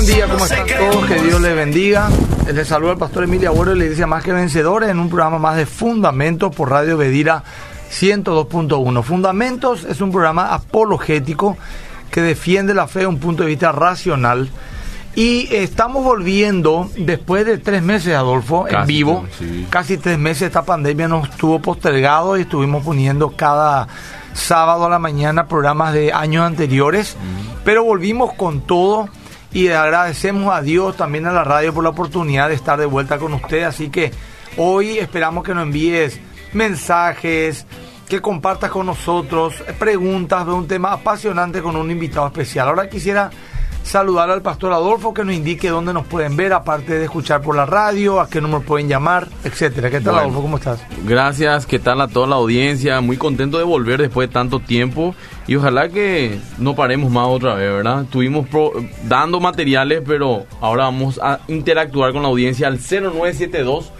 Buen día, ¿cómo están todos? Que Dios les bendiga. Les saluda el pastor Emilio Agüero y le dice Más que Vencedores en un programa más de Fundamentos por Radio Bedira 102.1. Fundamentos es un programa apologético que defiende la fe de un punto de vista racional. Y estamos volviendo después de tres meses, Adolfo, en vivo. Casi tres meses esta pandemia nos estuvo postergado y estuvimos poniendo cada sábado a la mañana programas de años anteriores. Pero volvimos con todo y agradecemos a Dios también a la radio por la oportunidad de estar de vuelta con usted. Así que hoy esperamos que nos envíes mensajes, que compartas con nosotros preguntas de un tema apasionante con un invitado especial. Ahora quisiera saludar al pastor Adolfo que nos indique dónde nos pueden ver, aparte de escuchar por la radio, a qué número pueden llamar, etcétera. ¿Qué tal, Adolfo? ¿Cómo estás? Gracias, ¿qué tal a toda la audiencia? Muy contento de volver después de tanto tiempo y ojalá que no paremos más otra vez, ¿verdad? Estuvimos dando materiales, pero ahora vamos a interactuar con la audiencia al 0972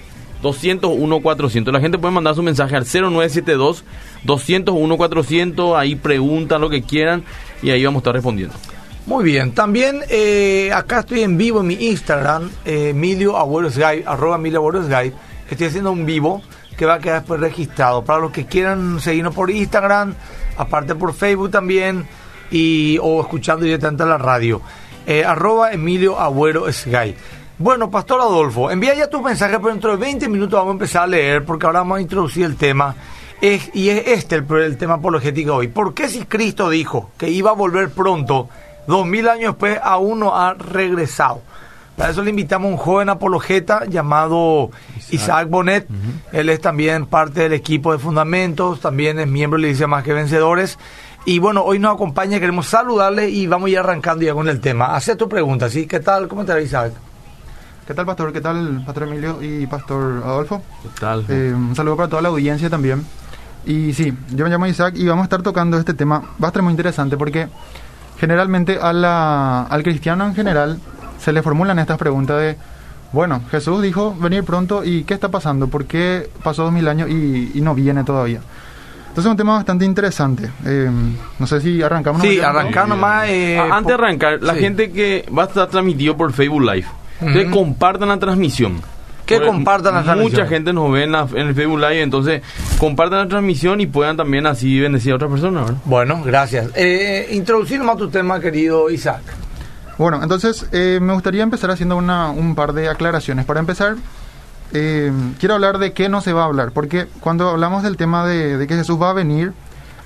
201 400. La gente puede mandar su mensaje al 0972 201 400, ahí preguntan lo que quieran y ahí vamos a estar respondiendo. Muy bien, también eh, acá estoy en vivo en mi Instagram, eh, Emilio arroba Estoy haciendo un vivo que va a quedar después registrado. Para los que quieran seguirnos por Instagram, aparte por Facebook también, y o escuchando directamente a la radio. Eh, arroba Emilio Agüero Sky. Bueno, Pastor Adolfo, envía ya tu mensaje, pero dentro de 20 minutos vamos a empezar a leer, porque ahora vamos a introducir el tema. Y es este el, tema apologético hoy. ¿Por qué si Cristo dijo que iba a volver pronto? dos mil años después aún no ha regresado. Para eso le invitamos a un joven apologeta llamado Isaac, Bonet. Él es también parte del equipo de Fundamentos, también es miembro de la Iglesia Más que Vencedores. Y bueno, hoy nos acompaña, queremos saludarle y vamos a ir arrancando ya con el tema. Hace tu pregunta, ¿sí? ¿Qué tal? ¿Cómo te va, Isaac? ¿Qué tal, Pastor? ¿Qué tal, Pastor Emilio y Pastor Adolfo? ¿Qué tal? Eh, un saludo para toda la audiencia también. Y sí, yo me llamo Isaac y vamos a estar tocando este tema. Va a estar muy interesante porque generalmente a la, al cristiano en general se le formulan estas preguntas de, bueno, Jesús dijo venir pronto y ¿qué está pasando? ¿Por qué pasó dos mil años y, no viene todavía? Entonces es un tema bastante interesante. Eh, no sé si arrancamos. Sí, arrancamos más. Eh, ah, antes de arrancar, la gente que va a estar transmitido por Facebook Live, que compartan la transmisión que compartan la transmisión. Mucha gente nos ve en, el Facebook Live, entonces compartan la transmisión y puedan también así bendecir a otras personas. Bueno, gracias. Eh, introducir más tu tema, querido Isaac. Bueno, entonces eh, me gustaría empezar haciendo una, un par de aclaraciones. Para empezar, eh, quiero hablar de qué no se va a hablar, porque cuando hablamos del tema de, de, que Jesús va a venir,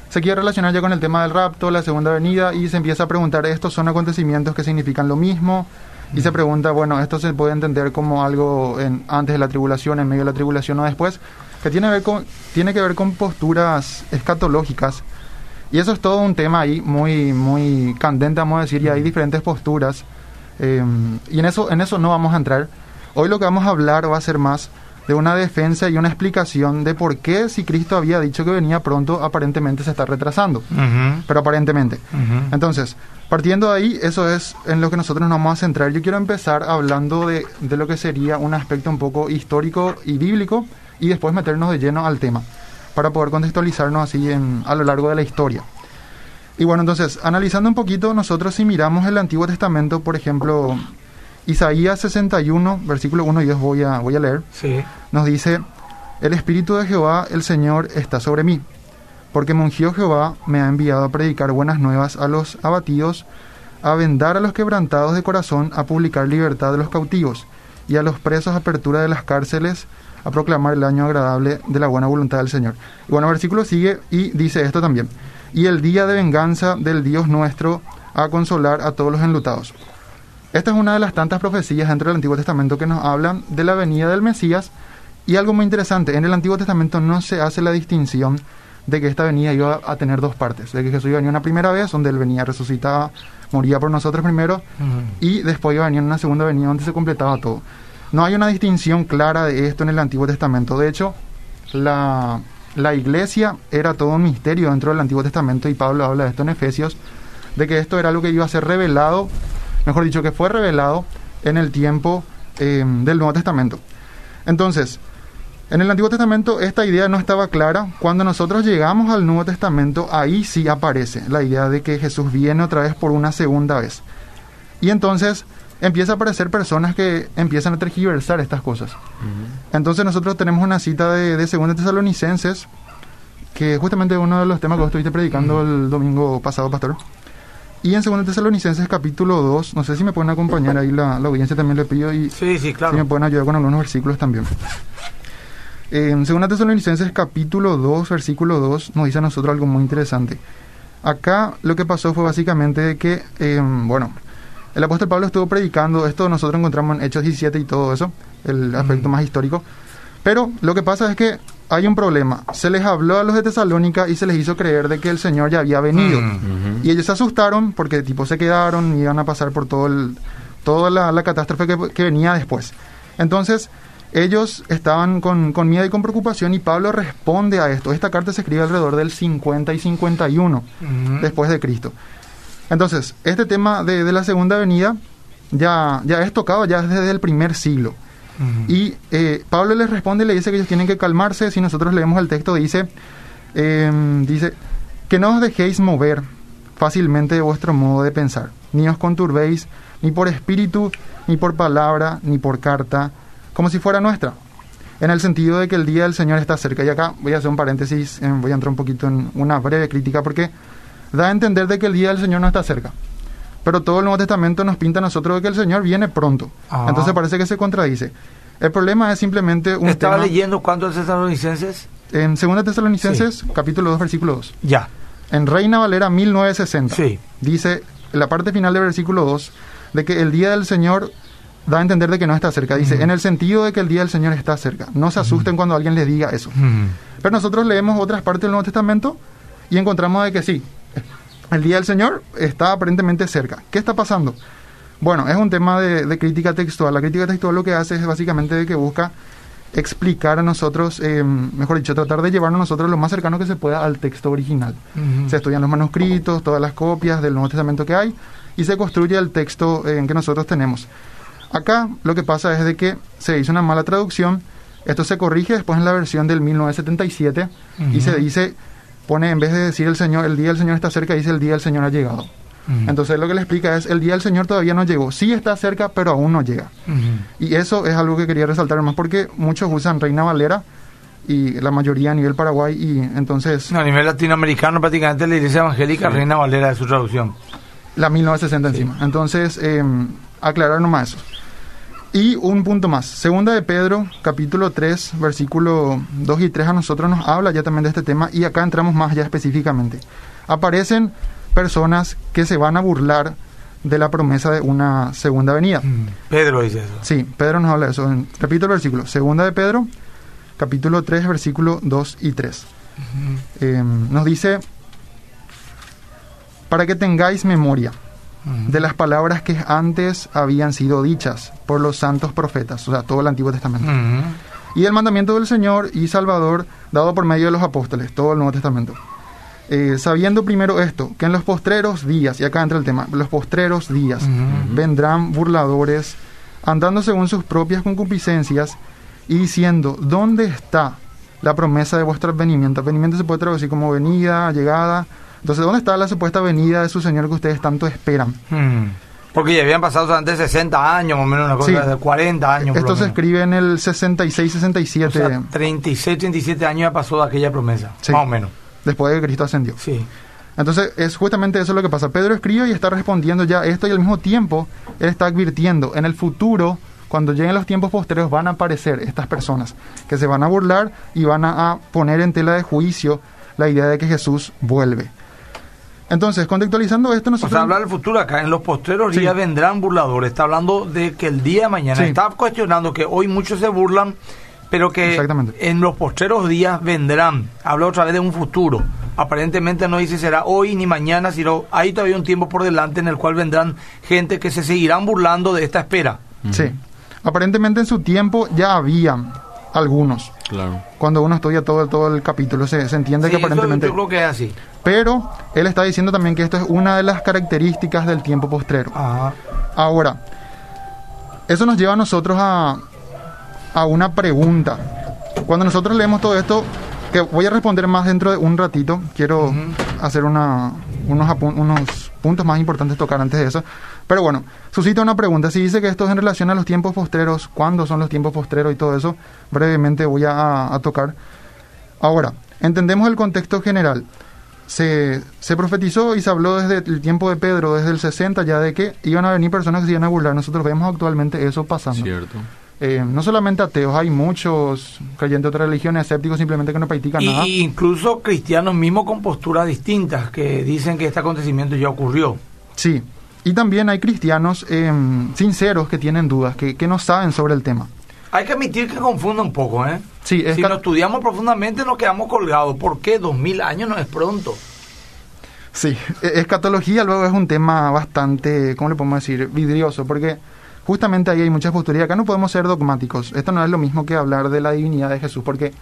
se quiere relacionar ya con el tema del rapto, la segunda venida, y se empieza a preguntar, ¿estos son acontecimientos que significan lo mismo? Y se pregunta, bueno, esto se puede entender como algo en, antes de la tribulación, en medio de la tribulación o después, que tiene, ver con, tiene que ver con posturas escatológicas. Y eso es todo un tema ahí muy, muy candente, vamos a decir, y hay diferentes posturas. Eh, y en eso, en eso no vamos a entrar. Hoy lo que vamos a hablar va a ser más de una defensa y una explicación de por qué si Cristo había dicho que venía pronto, aparentemente se está retrasando. Pero aparentemente. Entonces, partiendo de ahí, eso es en lo que nosotros nos vamos a centrar. Yo quiero empezar hablando de, de lo que sería un aspecto un poco histórico y bíblico y después meternos de lleno al tema, para poder contextualizarnos así en, a lo largo de la historia. Y bueno, entonces, analizando un poquito, nosotros si miramos el Antiguo Testamento, por ejemplo, Isaías 61, versículo 1 y 2 voy a, voy a leer. Sí. Nos dice, el Espíritu de Jehová, el Señor, está sobre mí, porque me ungió Jehová, me ha enviado a predicar buenas nuevas a los abatidos, a vendar a los quebrantados de corazón, a publicar libertad de los cautivos, y a los presos apertura de las cárceles, a proclamar el año agradable de la buena voluntad del Señor. Y bueno, el versículo sigue y dice esto también. Y el día de venganza del Dios nuestro, a consolar a todos los enlutados. Esta es una de las tantas profecías dentro del Antiguo Testamento que nos hablan de la venida del Mesías. Y algo muy interesante, en el Antiguo Testamento no se hace la distinción de que esta venida iba a tener dos partes, de que Jesús iba a venir una primera vez, donde él venía resucitado, moría por nosotros primero, y después iba a venir una segunda venida donde se completaba todo. No hay una distinción clara de esto en el Antiguo Testamento. De hecho, la, iglesia era todo un misterio dentro del Antiguo Testamento, y Pablo habla de esto en Efesios, de que esto era algo que iba a ser revelado mejor dicho, que fue revelado en el tiempo eh, del Nuevo Testamento. Entonces, en el Antiguo Testamento esta idea no estaba clara. Cuando nosotros llegamos al Nuevo Testamento, ahí sí aparece la idea de que Jesús viene otra vez por una segunda vez. Y entonces empieza a aparecer personas que empiezan a tergiversar estas cosas. Entonces nosotros tenemos una cita de, de Segunda Tesalonicenses, que justamente uno de los temas que vos estuviste predicando el domingo pasado, pastor. Y en Segunda Tesalonicenses capítulo 2, no sé si me pueden acompañar ahí la, la audiencia también le pido y Sí, sí, si me pueden ayudar con algunos versículos también. En Segunda Tesalonicenses capítulo 2, versículo 2, nos dice a nosotros algo muy interesante. Acá lo que pasó fue básicamente que, eh, bueno, el apóstol Pablo estuvo predicando, esto nosotros encontramos en Hechos 17 y todo eso, el aspecto más histórico, pero lo que pasa es que hay un problema. Se les habló a los de Tesalónica y se les hizo creer de que el Señor ya había venido. Mm. Y ellos se asustaron porque tipo se quedaron y iban a pasar por todo el, toda la, la catástrofe que, que venía después. Entonces, ellos estaban con, con miedo y con preocupación y Pablo responde a esto. Esta carta se escribe alrededor del 50 y 51 Ujú. después de Cristo. Entonces, este tema de, de la segunda venida ya, ya es tocado ya desde el primer siglo. Y eh, Pablo les responde y le dice que ellos tienen que calmarse. Si nosotros leemos el texto, dice, em, dice que no os dejéis mover fácilmente de vuestro modo de pensar, ni os conturbéis, ni por espíritu, ni por palabra, ni por carta, como si fuera nuestra. En el sentido de que el día del Señor está cerca. Y acá voy a hacer un paréntesis, eh, voy a entrar un poquito en una breve crítica, porque da a entender de que el día del Señor no está cerca. Pero todo el Nuevo Testamento nos pinta a nosotros de que el Señor viene pronto. Ah. Entonces parece que se contradice. El problema es simplemente un Estaba tema leyendo cuántos tesalonicenses. en 2 Tesalonicenses, capítulo 2, versículo 2. Ya. En Reina Valera 1960 Sí. dice en la parte final del versículo 2 de que el día del Señor da a entender de que no está cerca. Dice, en el sentido de que el día del Señor está cerca. No se asusten cuando alguien les diga eso. Pero nosotros leemos otras partes del Nuevo Testamento y encontramos de que sí, el día del Señor está aparentemente cerca. ¿Qué está pasando? Bueno, es un tema de, de crítica textual. La crítica textual lo que hace es básicamente que busca explicar a nosotros, eh, mejor dicho, tratar de llevarnos nosotros lo más cercano que se pueda al texto original. Se estudian los manuscritos, todas las copias del Nuevo Testamento que hay y se construye el texto eh, que nosotros tenemos. Acá lo que pasa es de que se hizo una mala traducción, esto se corrige después en la versión del 1977 y se dice, pone en vez de decir el Señor, el día del Señor está cerca, dice el día del Señor ha llegado. Ujú. Entonces lo que le explica es, el día del Señor todavía no llegó, sí está cerca, pero aún no llega. Ujú. Y eso es algo que quería resaltar más porque muchos usan Reina Valera y la mayoría a nivel Paraguay y entonces No, a nivel latinoamericano prácticamente la iglesia evangélica Reina Valera de su traducción. la 1960 encima. Entonces, eh, aclarar nomás eso. Y un punto más. Segunda de Pedro, capítulo 3, versículo 2 y 3 a nosotros nos habla ya también de este tema y acá entramos más ya específicamente. Aparecen personas que se van a burlar de la promesa de una segunda venida. Mm. Pedro dice eso. Sí, Pedro nos habla de eso. Repito el versículo. Segunda de Pedro, capítulo 3, versículo 2 y 3. Eh, nos dice, para que tengáis memoria. De las palabras que antes habían sido dichas por los santos profetas, o sea, todo el Antiguo Testamento. Y el mandamiento del Señor y Salvador dado por medio de los apóstoles, todo el Nuevo Testamento. Eh, sabiendo primero esto, que en los postreros días, y acá entra el tema, los postreros días vendrán burladores, andando según sus propias concupiscencias y diciendo, ¿dónde está la promesa de vuestro advenimiento? Advenimiento se puede traducir como venida, llegada. Entonces, ¿dónde está la supuesta venida de su Señor que ustedes tanto esperan? Mm. Porque ya habían pasado solamente 60 años, más o menos una cosa Sí. de 40 años. Esto se escribe en el 66-67, O sea, 36, 37 años ya pasó de aquella promesa. Sí. Más o menos. después de que Cristo ascendió. Sí. Entonces, es justamente eso lo que pasa. Pedro escribe y está respondiendo ya esto y al mismo tiempo él está advirtiendo en el futuro, cuando lleguen los tiempos posteriores, van a aparecer estas personas que se van a burlar y van a poner en tela de juicio la idea de que Jesús vuelve. Entonces, contextualizando esto, O nosotros... sea, hablar del futuro acá, en los postreros Sí. días vendrán burladores. Está hablando de que el día de mañana, Sí. está cuestionando que hoy muchos se burlan, pero que Exactamente. en los postreros días vendrán. Habla otra vez de un futuro. Aparentemente no dice será hoy ni mañana, sino hay todavía un tiempo por delante en el cual vendrán gente que se seguirán burlando de esta espera. Sí. Aparentemente en su tiempo ya había algunos. Claro. Cuando uno estudia todo, todo el capítulo, se, se entiende Sí, que eso aparentemente... yo creo que es así. Pero él está diciendo también que esto es una de las características del tiempo postrero. Ajá. Ahora, eso nos lleva a nosotros a, a una pregunta. Cuando nosotros leemos todo esto, que voy a responder más dentro de un ratito, quiero hacer una, unos, unos puntos más importantes tocar antes de eso. Pero bueno, suscita una pregunta. Si dice que esto es en relación a los tiempos postreros, ¿cuándo son los tiempos postreros y todo eso? Brevemente voy a, a tocar. Ahora, entendemos el contexto general. Se, se profetizó y se habló desde el tiempo de Pedro, desde el 60 ya, de que iban a venir personas que se iban a burlar. Nosotros vemos actualmente eso pasando. Cierto. Eh, no solamente ateos, hay muchos creyentes de otras religiones, escépticos simplemente que no practican Y, nada. y incluso cristianos mismos con posturas distintas que dicen que este acontecimiento ya ocurrió. Sí, y también hay cristianos eh, sinceros que tienen dudas, que, que no saben sobre el tema. Hay que admitir que confunde un poco, ¿eh? Sí, es si lo estudiamos profundamente nos quedamos colgados. ¿Por qué? Dos mil años no es pronto. Sí, e- escatología luego es un tema bastante, ¿cómo le podemos decir? Vidrioso, porque justamente ahí hay muchas posturas. Acá no podemos ser dogmáticos. Esto no es lo mismo que hablar de la divinidad de Jesús, porque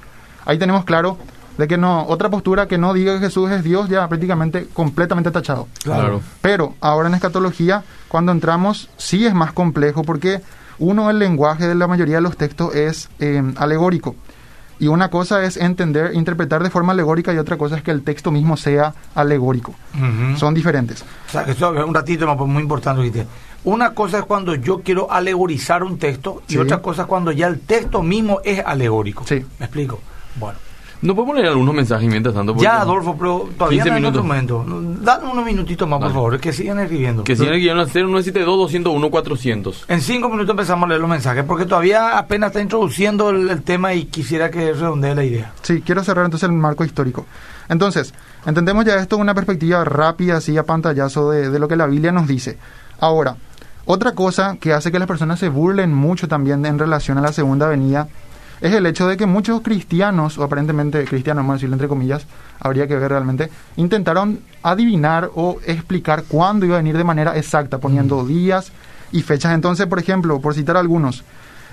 ahí tenemos claro de que no, otra postura que no diga que Jesús es Dios ya prácticamente completamente tachado. Claro. Pero ahora en escatología, cuando entramos, sí es más complejo porque uno, el lenguaje de la mayoría de los textos es eh, alegórico. Y una cosa es entender, interpretar de forma alegórica y otra cosa es que el texto mismo sea alegórico. Son diferentes. O sea, que eso es un ratito más, pues, muy importante. lo que dice. Una cosa es cuando yo quiero alegorizar un texto y Sí. otra cosa es cuando ya el texto mismo es alegórico. Sí. ¿Me explico? Bueno. ¿No podemos leer algunos mensajes mientras tanto? Ya, Adolfo, pero todavía 15 no minutos. momento. Dale unos minutitos más, por favor, que sigan escribiendo. Que sigan el guion a 0972-201-400. En cinco minutos empezamos a leer los mensajes, porque todavía apenas está introduciendo el, el tema y quisiera que redondee la idea. Sí, quiero cerrar entonces el marco histórico. Entonces, entendemos ya esto una perspectiva rápida, así a pantallazo de, de lo que la Biblia nos dice. Ahora, otra cosa que hace que las personas se burlen mucho también en relación a la segunda venida es el hecho de que muchos cristianos, o aparentemente cristianos, vamos a decirlo entre comillas, habría que ver realmente, intentaron adivinar o explicar cuándo iba a venir de manera exacta, poniendo días y fechas. Entonces, por ejemplo, por citar algunos,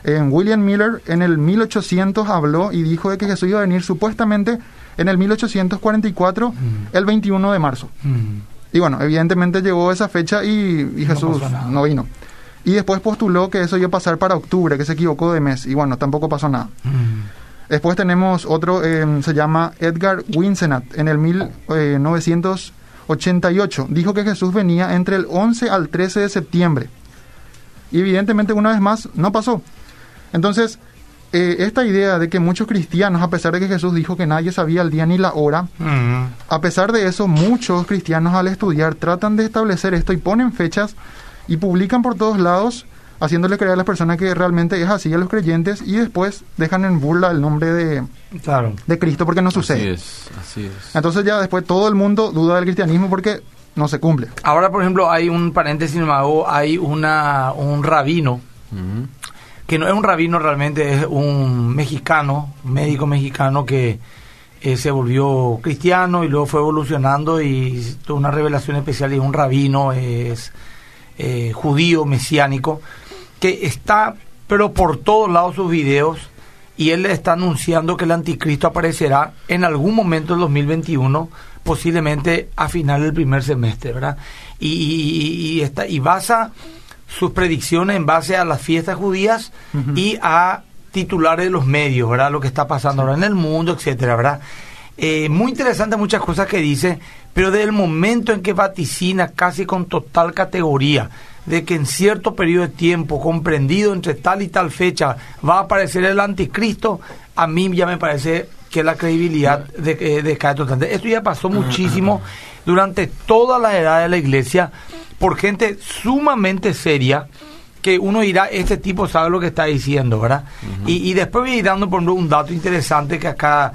en William Miller en el 1800 habló y dijo de que Jesús iba a venir supuestamente en el 1844, el 21 de marzo. Mm. Y bueno, evidentemente llegó esa fecha y, y No Jesús nada. no vino. Y después postuló que eso iba a pasar para octubre, que se equivocó de mes. Y bueno, tampoco pasó nada. Mm. Después tenemos otro, eh, se llama Edgar Winsenat, en el 1988. Dijo que Jesús venía entre el 11 al 13 de septiembre. Y evidentemente, una vez más, no pasó. Entonces, eh, esta idea de que muchos cristianos, a pesar de que Jesús dijo que nadie sabía el día ni la hora, Mm. a pesar de eso, muchos cristianos al estudiar tratan de establecer esto y ponen fechas y publican por todos lados, haciéndole creer a las personas que realmente es así a los creyentes y después dejan en burla el nombre de, Claro. de Cristo porque no Así sucede. es, así es. Entonces ya después todo el mundo duda del cristianismo porque no se cumple. Ahora, por ejemplo, hay un paréntesis, hay una, un rabino, que no es un rabino realmente, es un mexicano, un médico mexicano que eh, se volvió cristiano y luego fue evolucionando y tuvo una revelación especial y es un rabino, es eh, judío, mesiánico, que está, pero por todos lados sus videos, y él está anunciando que el anticristo aparecerá en algún momento del 2021, posiblemente a final del primer semestre, ¿verdad? Y, y- y- y está, y basa sus predicciones en base a las fiestas judías y a titulares de los medios, ¿verdad? Lo que está pasando ahora en el mundo, etcétera, ¿verdad? Eh, muy interesante muchas cosas que dice, pero desde el momento en que vaticina casi con total categoría de que en cierto periodo de tiempo comprendido entre tal y tal fecha va a aparecer el anticristo, a mí ya me parece que la credibilidad de, eh, decae totalmente. Esto ya pasó muchísimo durante toda la edad de la iglesia por gente sumamente seria que uno dirá, este tipo sabe lo que está diciendo, ¿verdad? y, y después voy a ir dando, por un dato interesante que acá,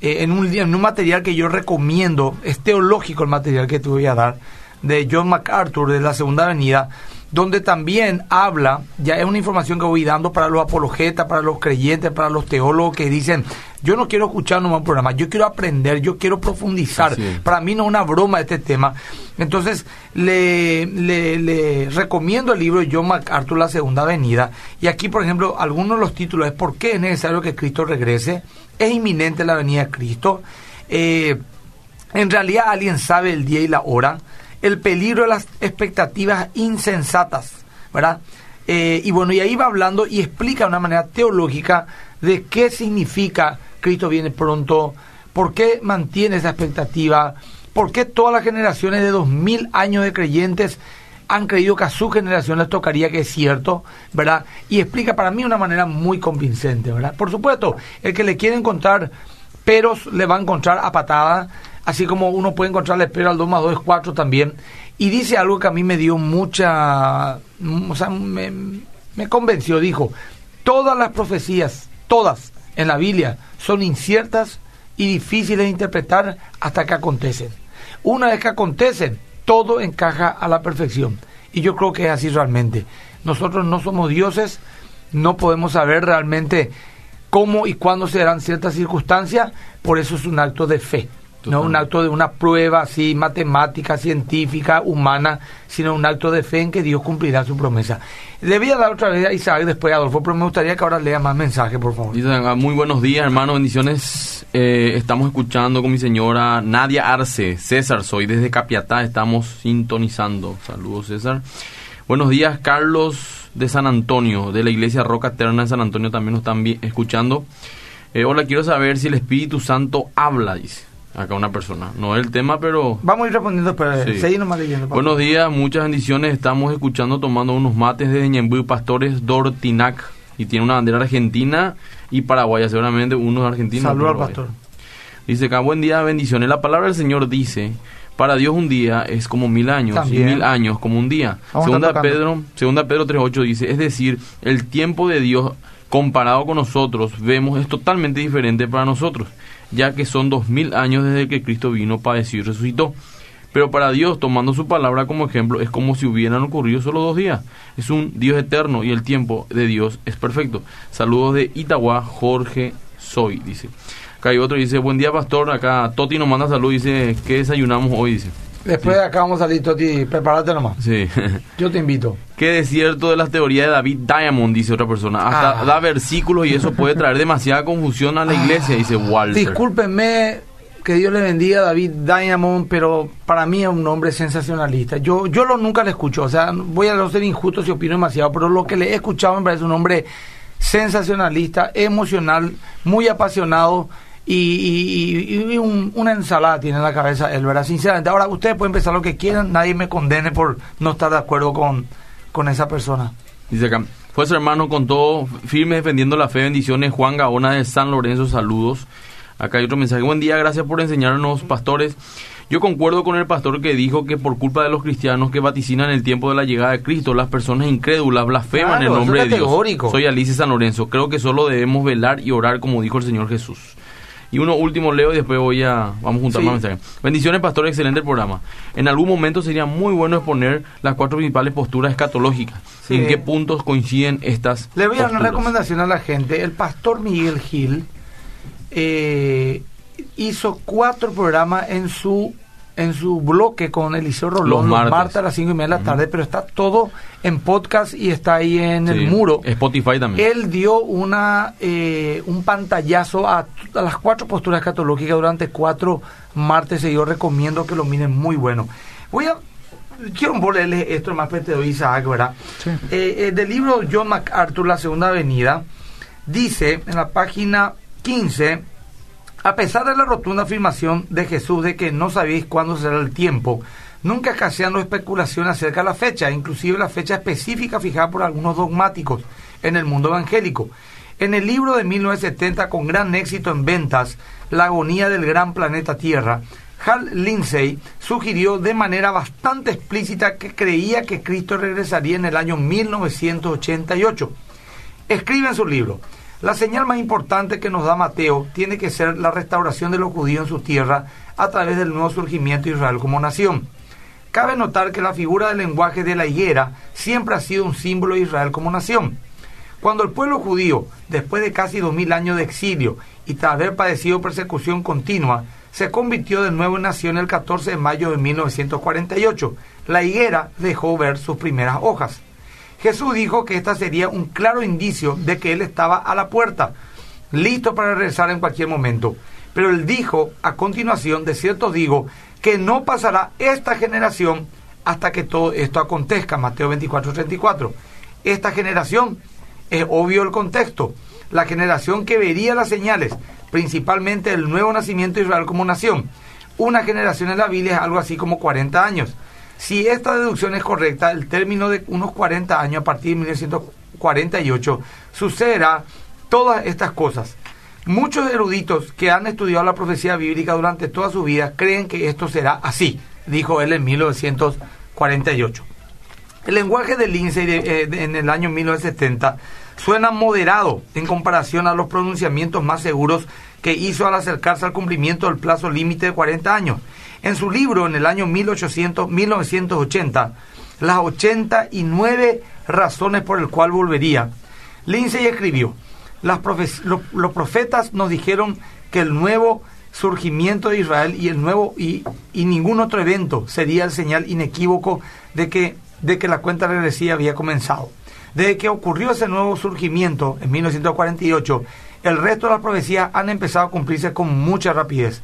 eh, en, un, en un material que yo recomiendo, es teológico el material que te voy a dar, de John MacArthur, de la Segunda Avenida, donde también habla, ya es una información que voy dando para los apologetas, para los creyentes, para los teólogos que dicen, yo no quiero escuchar nomás un programa, yo quiero aprender, yo quiero profundizar. Para mí no es una broma este tema. Entonces, le, le, le recomiendo el libro de John MacArthur, La Segunda Avenida. Y aquí, por ejemplo, algunos de los títulos es ¿Por qué es necesario que Cristo regrese? ¿Es inminente la venida de Cristo? Eh, en realidad, ¿alguien sabe el día y la hora? El peligro de las expectativas insensatas, ¿verdad? Eh, y bueno, y ahí va hablando y explica de una manera teológica de qué significa Cristo viene pronto, por qué mantiene esa expectativa, ¿Por qué todas las generaciones de dos mil años de creyentes han creído que a su generación les tocaría que es cierto, ¿verdad? Y explica para mí de una manera muy convincente, ¿verdad? Por supuesto, el que le quiere encontrar peros le va a encontrar a patada, así como uno puede encontrarle pero al 2 más 2 es 4 también. Y dice algo que a mí me dio mucha, o sea, me, me convenció, dijo, todas las profecías, todas en la Biblia, son inciertas y difíciles de interpretar hasta que acontecen. Una vez que acontecen, todo encaja a la perfección. Y yo creo que es así realmente. Nosotros no somos dioses, no podemos saber realmente cómo y cuándo se darán ciertas circunstancias, por eso es un acto de fe. No un acto de una prueba así matemática, científica, humana, sino un acto de fe en que Dios cumplirá su promesa. Le voy a dar otra vez a Isaac después a Adolfo, pero me gustaría que ahora lea más mensajes, por favor. Muy buenos días, hermano, bendiciones. Eh, estamos escuchando con mi señora Nadia Arce, César, soy desde Capiatá, estamos sintonizando. Saludos, César. Buenos días, Carlos de San Antonio, de la iglesia Roca Eterna de San Antonio, también nos están escuchando. Eh, hola, quiero saber si el Espíritu Santo habla, dice acá una persona. No es el tema, pero... Vamos a ir respondiendo, pero sí. nomás leyendo. Buenos días, muchas bendiciones. Estamos escuchando, tomando unos mates de Ñembú, Pastores Dortinac. Y tiene una bandera argentina y paraguaya, seguramente uno es argentino. Saludos al pastor. Dice acá, buen día, bendiciones. La palabra del Señor dice, para Dios un día es como mil años y mil años como un día. segunda Pedro, segunda Pedro 3.8 dice, es decir, el tiempo de Dios comparado con nosotros, vemos es totalmente diferente para nosotros ya que son dos mil años desde que Cristo vino, padeció y resucitó. Pero para Dios, tomando su palabra como ejemplo, es como si hubieran ocurrido solo dos días. Es un Dios eterno y el tiempo de Dios es perfecto. Saludos de Itagua, Jorge Soy, dice. Acá hay otro, dice, buen día pastor, acá Toti nos manda salud, dice, ¿qué desayunamos hoy? Dice. Después de acá vamos a salir, Toti, prepárate nomás. Sí. Yo te invito. Qué desierto de las teorías de David Diamond, dice otra persona. Hasta ah. da versículos y eso puede traer demasiada confusión a la iglesia, dice ah. Walter. Discúlpenme, que Dios le bendiga a David Diamond, pero para mí es un hombre sensacionalista. Yo yo lo nunca le escucho, o sea, voy a no ser injusto si opino demasiado, pero lo que le he escuchado me parece un hombre sensacionalista, emocional, muy apasionado y, una ensalada tiene en la cabeza él, ¿verdad? Sinceramente, ahora ustedes pueden pensar lo que quieran, nadie me condene por no estar de acuerdo con, con esa persona. Dice acá, fue su hermano con todo firme defendiendo la fe, bendiciones, Juan Gaona de San Lorenzo, saludos. Acá hay otro mensaje, buen día, gracias por enseñarnos, pastores. Yo concuerdo con el pastor que dijo que por culpa de los cristianos que vaticinan el tiempo de la llegada de Cristo, las personas incrédulas blasfeman el nombre de Dios. Soy Alice San Lorenzo. Creo que solo debemos velar y orar como dijo el Señor Jesús. Y uno último leo y después voy a vamos a juntar más mensajes. Bendiciones, pastor, excelente el programa. En algún momento sería muy bueno exponer las cuatro principales posturas escatológicas. ¿En qué puntos coinciden estas? Le voy a dar una recomendación a la gente. El pastor Miguel Gil eh, hizo cuatro programas en su en su bloque con Eliseo Rolón los martes. a las cinco y media de la tarde, pero está todo en podcast y está ahí en el muro. Spotify también. Él dio una eh, un pantallazo a, las cuatro posturas escatológicas durante cuatro martes y yo recomiendo que lo miren muy bueno. Voy a quiero leerles esto más de Isaac, ¿verdad? Eh, eh, del libro John MacArthur, La Segunda Avenida, dice en la página 15 a pesar de la rotunda afirmación de Jesús de que no sabéis cuándo será el tiempo, nunca escaseando especulación acerca de la fecha, inclusive la fecha específica fijada por algunos dogmáticos en el mundo evangélico. En el libro de 1970, con gran éxito en ventas, La agonía del gran planeta Tierra, Hal Lindsey sugirió de manera bastante explícita que creía que Cristo regresaría en el año 1988. Escribe en su libro, la señal más importante que nos da Mateo tiene que ser la restauración de los judíos en su tierra a través del nuevo surgimiento de Israel como nación. Cabe notar que la figura del lenguaje de la higuera siempre ha sido un símbolo de Israel como nación. Cuando el pueblo judío, después de casi dos mil años de exilio y tras haber padecido persecución continua, se convirtió de nuevo en nación el 14 de mayo de 1948, la higuera dejó ver sus primeras hojas. Jesús dijo que esta sería un claro indicio de que Él estaba a la puerta, listo para regresar en cualquier momento. Pero Él dijo a continuación, de cierto digo, que no pasará esta generación hasta que todo esto acontezca. Mateo 24, 34. Esta generación, es obvio el contexto, la generación que vería las señales, principalmente el nuevo nacimiento de Israel como nación. Una generación en la Biblia es algo así como 40 años. Si esta deducción es correcta, el término de unos 40 años a partir de 1948 sucederá todas estas cosas. Muchos eruditos que han estudiado la profecía bíblica durante toda su vida creen que esto será así, dijo él en 1948. El lenguaje de Lindsay eh, en el año 1970 suena moderado en comparación a los pronunciamientos más seguros que hizo al acercarse al cumplimiento del plazo límite de 40 años. En su libro, en el año 1800, 1980, Las 89 razones por el cual volvería, Lindsay escribió, los profetas nos dijeron que el nuevo surgimiento de Israel y el nuevo y, y, ningún otro evento sería el señal inequívoco de que, de que la cuenta regresiva había comenzado. Desde que ocurrió ese nuevo surgimiento en 1948, el resto de las profecías han empezado a cumplirse con mucha rapidez.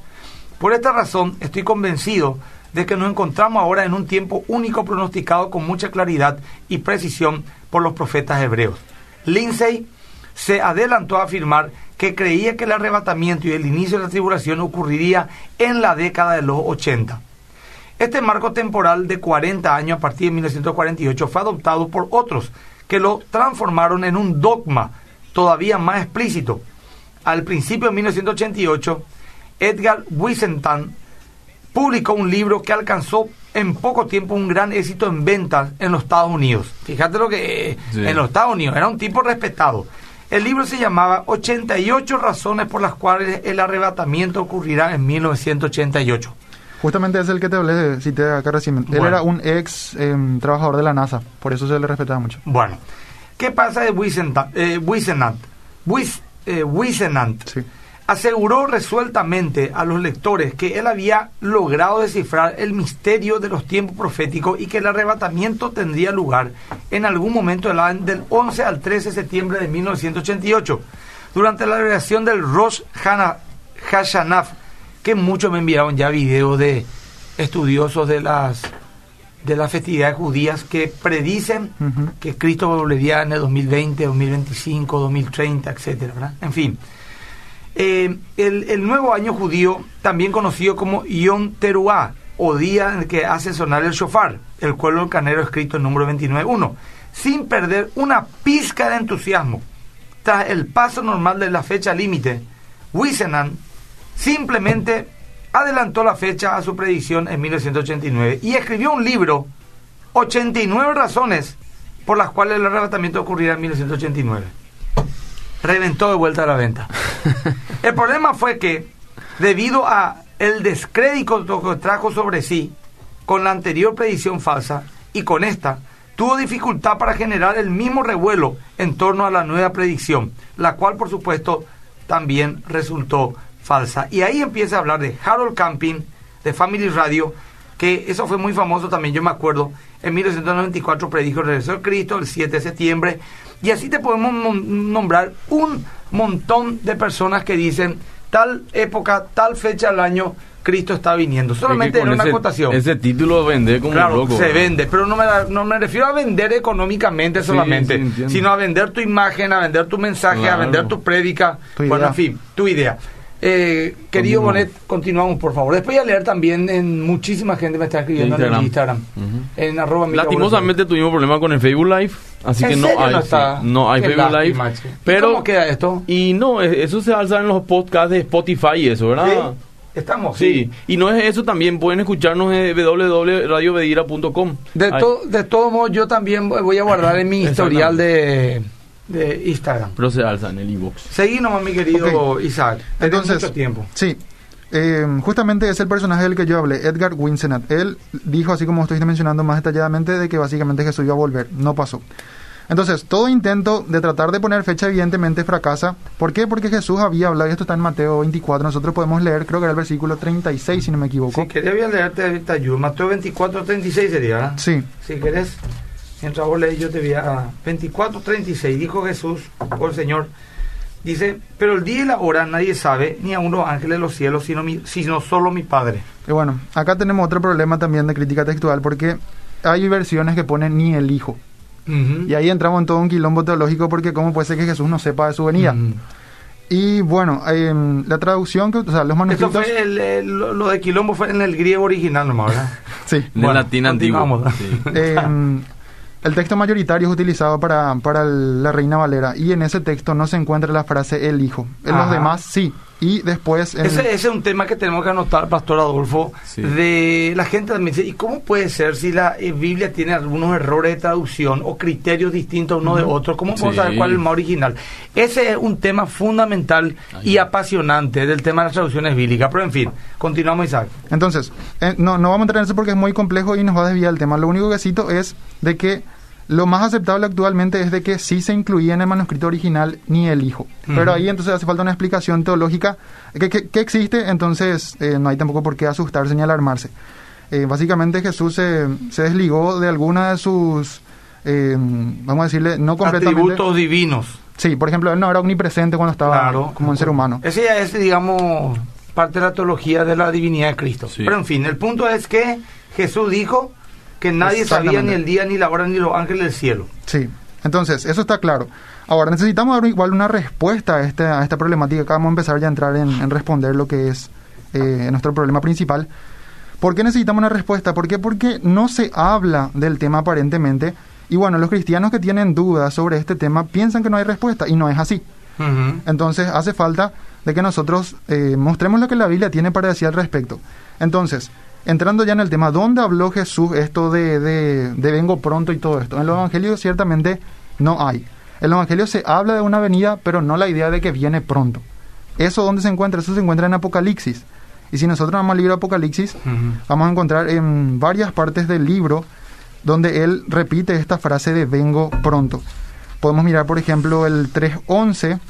Por esta razón, estoy convencido de que nos encontramos ahora en un tiempo único pronosticado con mucha claridad y precisión por los profetas hebreos. Lindsay se adelantó a afirmar que creía que el arrebatamiento y el inicio de la tribulación ocurriría en la década de los 80. Este marco temporal de 40 años a partir de 1948 fue adoptado por otros que lo transformaron en un dogma todavía más explícito. Al principio de 1988, Edgar Wiesenthal publicó un libro que alcanzó en poco tiempo un gran éxito en ventas en los Estados Unidos. Fíjate lo que en los Estados Unidos era un tipo respetado. El libro se llamaba 88 razones por las cuales el arrebatamiento ocurrirá en 1988. Justamente es el que te hablé, cité acá recién. Él era un ex em, trabajador de la NASA, por eso se le respetaba mucho. Bueno, ¿qué pasa de Wiesenthal? Eh, Wiesenthal, eh, sí aseguró resueltamente a los lectores que él había logrado descifrar el misterio de los tiempos proféticos y que el arrebatamiento tendría lugar en algún momento del 11 al 13 de septiembre de 1988, durante la celebración del Rosh Hashanah, que muchos me enviaron ya videos de estudiosos de las de las festividades judías que predicen que Cristo volvería en el 2020, 2025, 2030, etcétera, En fin, eh, el, nuevo año judío, también conocido como Yom Teruah, o día en que hace sonar el shofar, el cuello del canero escrito en número 29.1, sin perder una pizca de entusiasmo. Tras el paso normal de la fecha límite, Wisenan simplemente adelantó la fecha a su predicción en 1989 y escribió un libro, 89 razones por las cuales el arrebatamiento ocurrirá en 1989 reventó de vuelta a la venta. El problema fue que, debido a el descrédito que trajo sobre sí con la anterior predicción falsa y con esta, tuvo dificultad para generar el mismo revuelo en torno a la nueva predicción, la cual por supuesto también resultó falsa. Y ahí empieza a hablar de Harold Camping, de Family Radio, que eso fue muy famoso también, yo me acuerdo, en 1994 predijo el regreso de Cristo, el 7 de septiembre, y así te podemos nombrar un montón de personas que dicen tal época, tal fecha al año, Cristo está viniendo. Solamente en una acotación. Ese título vende como claro, loco. Se vende, pero no me, no me refiero a vender económicamente solamente, sino a vender tu imagen, a vender tu mensaje, a vender tu prédica. Bueno, en fin, tu idea. Eh, querido Bonet, continuamos por favor. Después voy a leer también en muchísima gente me está escribiendo en, Instagram. En arroba Lastimosamente tuvimos problemas con el Facebook Live, así que no hay, no, hay Facebook Live. Pero, ¿Cómo queda esto? Y no, eso se alza en los podcasts de Spotify y eso, ¿verdad? Estamos. Sí. y no es eso también, pueden escucharnos en www.radiovedira.com. De, de todos modos, yo también voy a guardar en mi historial de de Instagram. Pero se alza en el inbox. Seguí nomás, mi querido Isaac. Entonces, mucho tiempo. Sí. Eh, justamente es el personaje del que yo hablé, Edgar Winsenat. Él dijo, así como estoy mencionando más detalladamente, de que básicamente Jesús iba a volver. No pasó. Entonces, todo intento de tratar de poner fecha evidentemente fracasa. ¿Por qué? Porque Jesús había hablado, y esto está en Mateo 24, nosotros podemos leer, creo que era el versículo 36, si no me equivoco. Si quería leerte ahorita yo, Mateo 24, 36 sería, Sí. Si querés vos lees yo te voy a 24.36, dijo Jesús, o el Señor, dice, pero el día y la hora nadie sabe, ni aun los ángeles de los cielos, sino, sino solo mi Padre. Y bueno, acá tenemos otro problema también de crítica textual, porque hay versiones que ponen ni el Hijo. Y ahí entramos en todo un quilombo teológico porque cómo puede ser que Jesús no sepa de su venida. Y bueno, em, la traducción, que, o sea, los Esto manuscritos... fue el- el- lo de Quilombo fue en el griego original nomás, ¿verdad? Sí. En Bueno, el latín antiguo. Sí. Em, el texto mayoritario es utilizado para, para el- la Reina Valera y en ese texto no se encuentra la frase el hijo. En los demás sí. Y después... en- Ese, ese es un tema que tenemos que anotar, Pastor Adolfo. Sí. De la gente también dice, ¿y cómo puede ser si la eh, Biblia tiene algunos errores de traducción o criterios distintos uno de otro? ¿Cómo podemos Sí. saber cuál es el más original? Ese es un tema fundamental y apasionante del tema de las traducciones bíblicas. Pero en fin, continuamos, Isaac. Entonces, eh, no, no vamos a entrar en eso porque es muy complejo y nos va a desviar el tema. Lo único que cito es de que lo más aceptable actualmente es de que sí se incluía en el manuscrito original ni el hijo. Pero ahí entonces hace falta una explicación teológica que, que- que existe, entonces eh, no hay tampoco por qué asustarse ni alarmarse. Eh, básicamente Jesús se, se desligó de alguna de sus, eh, vamos a decirle, no completamente... Atributos divinos. Sí, por ejemplo, él no era omnipresente cuando estaba Claro. como un ser humano. Ese ya es, digamos, parte de la teología de la divinidad de Cristo. Sí. Pero en fin, el punto es que Jesús dijo que nadie sabía ni el día, ni la hora, ni los ángeles del cielo. Sí, entonces, eso está claro. Ahora, necesitamos dar igual una respuesta a, este, a esta problemática. Acá vamos a empezar ya a entrar en, en responder lo que es eh, nuestro problema principal. ¿Por qué necesitamos una respuesta? ¿Por qué? Porque no se habla del tema aparentemente. Y bueno, los cristianos que tienen dudas sobre este tema piensan que no hay respuesta y no es así. Entonces hace falta de que nosotros eh, mostremos lo que la Biblia tiene para decir al respecto. Entonces, entrando ya en el tema, ¿dónde habló Jesús esto de, de, de vengo pronto y todo esto? En los evangelios ciertamente no hay. En los evangelios se habla de una venida, pero no la idea de que viene pronto. ¿Eso dónde se encuentra? Eso se encuentra en Apocalipsis. Y si nosotros vamos al libro de Apocalipsis, vamos a encontrar en varias partes del libro donde él repite esta frase de vengo pronto. Podemos mirar, por ejemplo, el 3.11,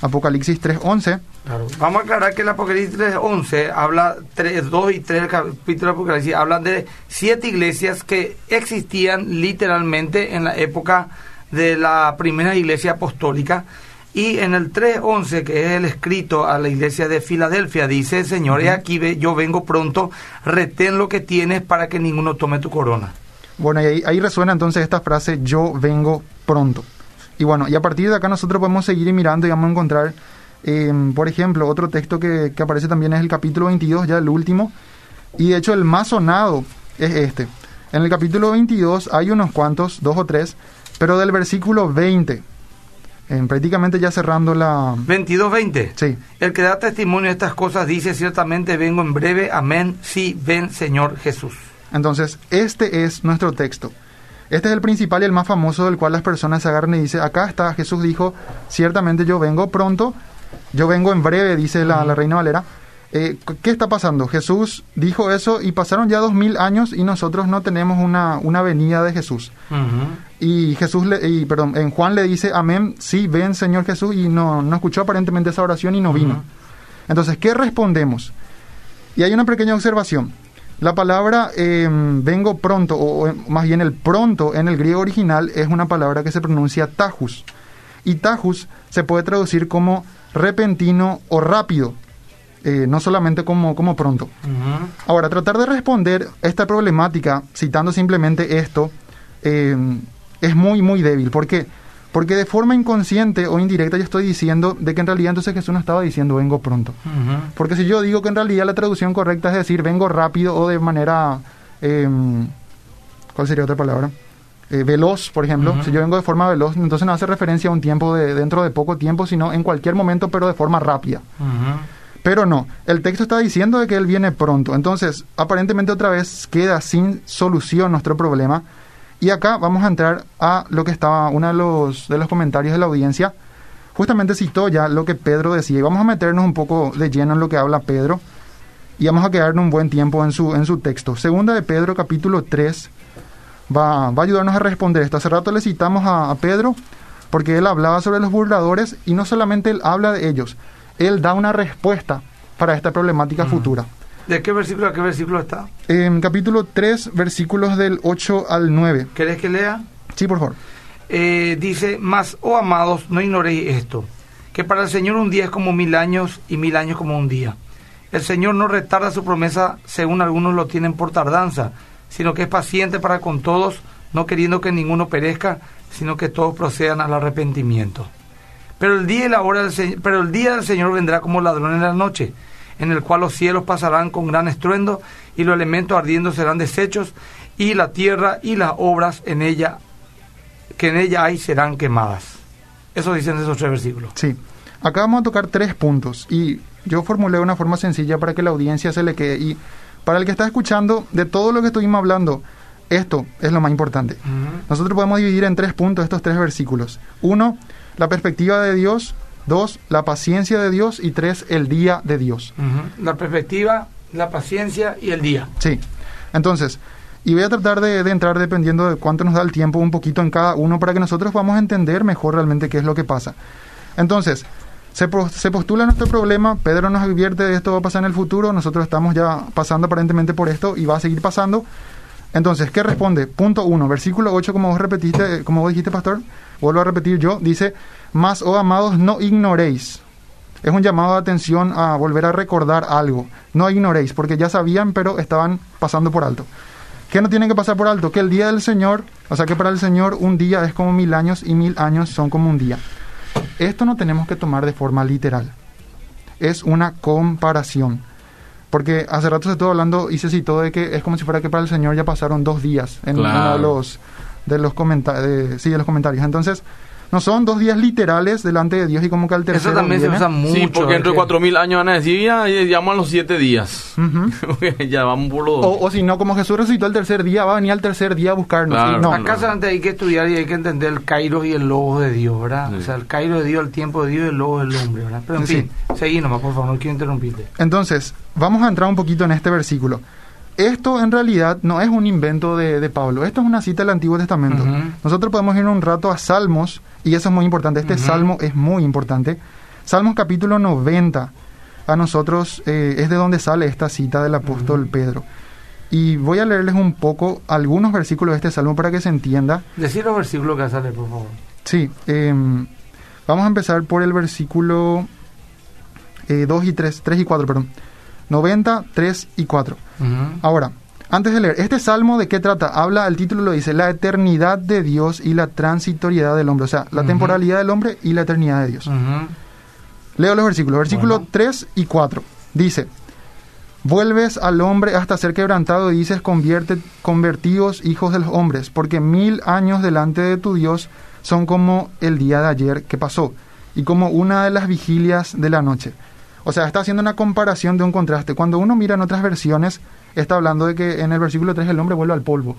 Apocalipsis 3.11. Claro. Vamos a aclarar que el Apocalipsis 3.11 habla, 3, 2 y 3 del capítulo de Apocalipsis, hablan de siete iglesias que existían literalmente en la época de la primera iglesia apostólica. Y en el 3.11, que es el escrito a la iglesia de Filadelfia, dice, Señor, he aquí ve- yo vengo pronto, retén lo que tienes para que ninguno tome tu corona. Bueno, y ahí, ahí resuena entonces esta frase, yo vengo pronto. Y bueno, y a partir de acá nosotros podemos seguir mirando y vamos a encontrar, eh, por ejemplo, otro texto que, que aparece también es el capítulo 22, ya el último. Y de hecho el más sonado es este. En el capítulo 22 hay unos cuantos, dos o tres, pero del versículo 20, en prácticamente ya cerrando la... 22.20. Sí, El que da testimonio de estas cosas dice, ciertamente vengo en breve, amén, sí, ven Señor Jesús. Entonces, este es nuestro texto. Este es el principal y el más famoso del cual las personas se agarran y dicen, acá está, Jesús dijo, ciertamente yo vengo pronto, yo vengo en breve, dice la, la Reina Valera. Eh, ¿Qué está pasando? Jesús dijo eso y pasaron ya dos mil años y nosotros no tenemos una, una venida de Jesús. Y Jesús, le, y, perdón, en Juan le dice, amén, sí, ven Señor Jesús, y no, no escuchó aparentemente esa oración y no vino. Entonces, ¿qué respondemos? Y hay una pequeña observación. La palabra eh, vengo pronto, o, o más bien el pronto en el griego original es una palabra que se pronuncia tajus. Y tajus se puede traducir como repentino o rápido, eh, no solamente como, como pronto. Ahora, tratar de responder esta problemática citando simplemente esto eh, es muy, muy débil. ¿Por qué? Porque de forma inconsciente o indirecta yo estoy diciendo de que en realidad entonces Jesús no estaba diciendo vengo pronto. Porque si yo digo que en realidad la traducción correcta es decir vengo rápido o de manera... eh, ¿Cuál sería otra palabra? Eh, veloz, por ejemplo. Si yo vengo de forma veloz, entonces no hace referencia a un tiempo de, dentro de poco tiempo, sino en cualquier momento, pero de forma rápida. Pero no, el texto está diciendo de que él viene pronto. Entonces, aparentemente otra vez queda sin solución nuestro problema. Y acá vamos a entrar a lo que estaba, uno de los, de los comentarios de la audiencia. Justamente citó ya lo que Pedro decía. Y vamos a meternos un poco de lleno en lo que habla Pedro. Y vamos a quedarnos un buen tiempo en su, en su texto. Segunda de Pedro, capítulo 3, va, va a ayudarnos a responder esto. Hace rato le citamos a, a Pedro porque él hablaba sobre los burladores y no solamente él habla de ellos, él da una respuesta para esta problemática futura. ¿De qué versículo a qué versículo está? En capítulo 3, versículos del 8 al 9. ¿Querés que lea? Sí, por favor. Eh, dice, mas, oh amados, no ignoréis esto, que para el Señor un día es como mil años y mil años como un día. El Señor no retarda su promesa según algunos lo tienen por tardanza, sino que es paciente para con todos, no queriendo que ninguno perezca, sino que todos procedan al arrepentimiento. Pero el día y la hora del pero el día del Señor vendrá como ladrón en la noche, en el cual los cielos pasarán con gran estruendo y los elementos ardiendo serán deshechos y la tierra y las obras en ella que en ella hay serán quemadas. Eso dicen esos tres versículos. Sí. Acá vamos a tocar tres puntos y yo formulé de una forma sencilla para que la audiencia se le quede. Y para el que está escuchando, de todo lo que estuvimos hablando, esto es lo más importante. Nosotros podemos dividir en tres puntos estos tres versículos. Uno, la perspectiva de Dios. Dos, la paciencia de Dios. Y tres, el día de Dios. La perspectiva, la paciencia y el día. Sí. Entonces, y voy a tratar de, de entrar dependiendo de cuánto nos da el tiempo un poquito en cada uno para que nosotros podamos entender mejor realmente qué es lo que pasa. Entonces, se, se postula nuestro problema, Pedro nos advierte de esto va a pasar en el futuro, nosotros estamos ya pasando aparentemente por esto y va a seguir pasando. Entonces, ¿qué responde? Punto 1, versículo 8, como vos repetiste, como vos dijiste, pastor, vuelvo a repetir yo, dice, mas, oh amados, no ignoréis. Es un llamado de atención a volver a recordar algo. No ignoréis, porque ya sabían, pero estaban pasando por alto. ¿Qué no tienen que pasar por alto? Que el día del Señor, o sea que para el Señor un día es como mil años y mil años son como un día. Esto no tenemos que tomar de forma literal. Es una comparación. Porque hace rato se estuvo hablando y se citó de que es como si fuera que para el Señor ya pasaron dos días en Claro. uno de los, de los, comenta- de- sí, de los comentarios. Entonces, no son dos días literales delante de Dios y como que al tercero Eso también se viene. usa mucho. sí, porque dentro de que- cuatro mil años van a decir, ya, ya llaman los siete días. Ujú. ya vamos por los... O, o si no, como Jesús resucitó el tercer día, va a venir al tercer día a buscarnos. Claro. Y no, Acá solamente hay que estudiar y hay que entender el Cairo y el Logo de Dios, ¿verdad? Sí. O sea, el Cairo de Dios, el tiempo de Dios y el Logo del hombre, ¿verdad? Pero en Sí. fin, seguí nomás, por favor, no quiero interrumpirte. Entonces, vamos a entrar un poquito en este versículo. Esto en realidad no es un invento de, de Pablo, esto es una cita del Antiguo Testamento. Nosotros podemos ir un rato a Salmos, y eso es muy importante, este. Salmo es muy importante. Salmos capítulo 90, a nosotros eh, es de donde sale esta cita del apóstol Pedro. Y voy a leerles un poco algunos versículos de este Salmo para que se entienda. Decir los versículos que sale, por favor. Sí, em, vamos a empezar por el versículo 2 y 3, 3 y 4, perdón. 90, 3 y 4. Ahora, antes de leer, ¿este salmo de qué trata? Habla, el título lo dice, la eternidad de Dios y la transitoriedad del hombre, o sea, la temporalidad del hombre y la eternidad de Dios. Leo los versículos, versículo Bueno. 3 y 4. Dice, vuelves al hombre hasta ser quebrantado y dices, convierte, convertidos hijos de los hombres, porque mil años delante de tu Dios son como el día de ayer que pasó, y como una de las vigilias de la noche. O sea, está haciendo una comparación de un contraste. Cuando uno mira en otras versiones, está hablando de que en el versículo 3 el hombre vuelve al polvo,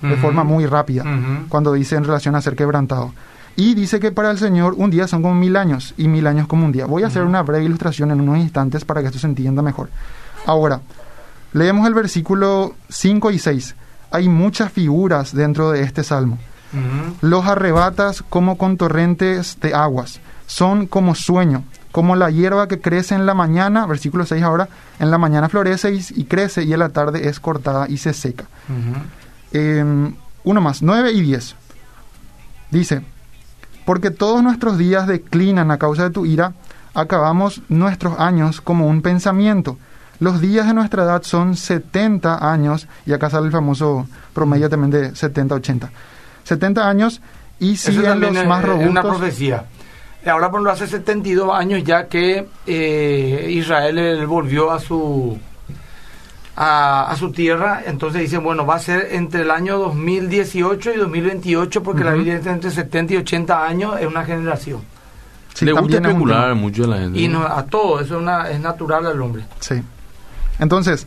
de forma muy rápida cuando dice en relación a ser quebrantado. Y dice que para el Señor un día son como mil años y mil años como un día. Voy a hacer una breve ilustración en unos instantes para que esto se entienda mejor. Ahora, leemos el versículo 5 y 6. Hay muchas figuras dentro de este salmo. Los arrebatas como con torrentes de aguas. Son como sueño, como la hierba que crece en la mañana, versículo 6 ahora, en la mañana florece y, y crece y en la tarde es cortada y se seca. Eh, uno más, 9 y 10. Dice, porque todos nuestros días declinan a causa de tu ira, acabamos nuestros años como un pensamiento. Los días de nuestra edad son 70 años, y acá sale el famoso promedio también de 70-80. 70 años, y siguen también los es, más es una robustos. profecía. Ahora, por ejemplo, hace 72 años ya que eh, Israel volvió a su a, a su tierra, entonces dicen, bueno, va a ser entre el año 2018 y 2028, porque la Ujú. Biblia dice entre 70 y 80 años es una generación. Sí, Le gusta es especular mucho a la gente. Y no, a todo, eso es, una, es natural al hombre. Sí. Entonces,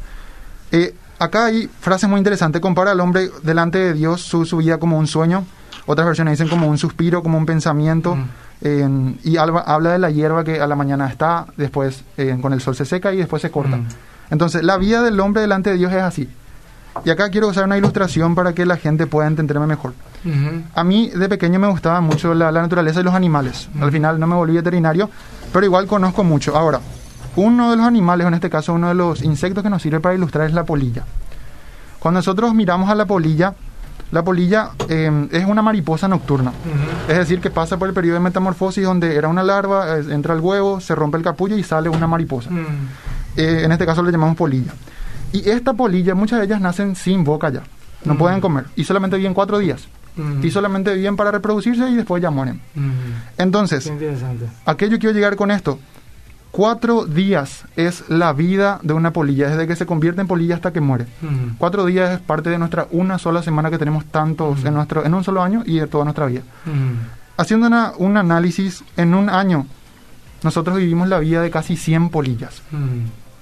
eh, acá hay frases muy interesantes. Compara al hombre delante de Dios su, su vida como un sueño. Otras versiones dicen como un suspiro, como un pensamiento. Mm. Eh, y habla, habla de la hierba que a la mañana está, después eh, con el sol se seca y después se corta. Mm. Entonces, la vida del hombre delante de Dios es así. Y acá quiero usar una ilustración para que la gente pueda entenderme mejor. A mí de pequeño me gustaba mucho la, la naturaleza y los animales. Al final no me volví veterinario, pero igual conozco mucho. Ahora, uno de los animales, en este caso uno de los insectos que nos sirve para ilustrar es la polilla. Cuando nosotros miramos a la polilla, la polilla eh, es una mariposa nocturna. Es decir, que pasa por el periodo de metamorfosis donde era una larva, entra el huevo, se rompe el capullo y sale una mariposa. Mm. Eh, en este caso le llamamos polilla. Y esta polilla, muchas de ellas nacen sin boca ya. No Mm. pueden comer. Y solamente viven cuatro días. Ujú. y solamente viven para reproducirse y después ya mueren. Mm. Entonces, Qué interesante. ¿a qué yo quiero llegar con esto? Cuatro días es la vida de una polilla, desde que se convierte en polilla hasta que muere. Cuatro días es parte de nuestra una sola semana que tenemos tantos en nuestro en un solo año y de toda nuestra vida. Haciendo una- un análisis, en un año nosotros vivimos la vida de casi 100 polillas.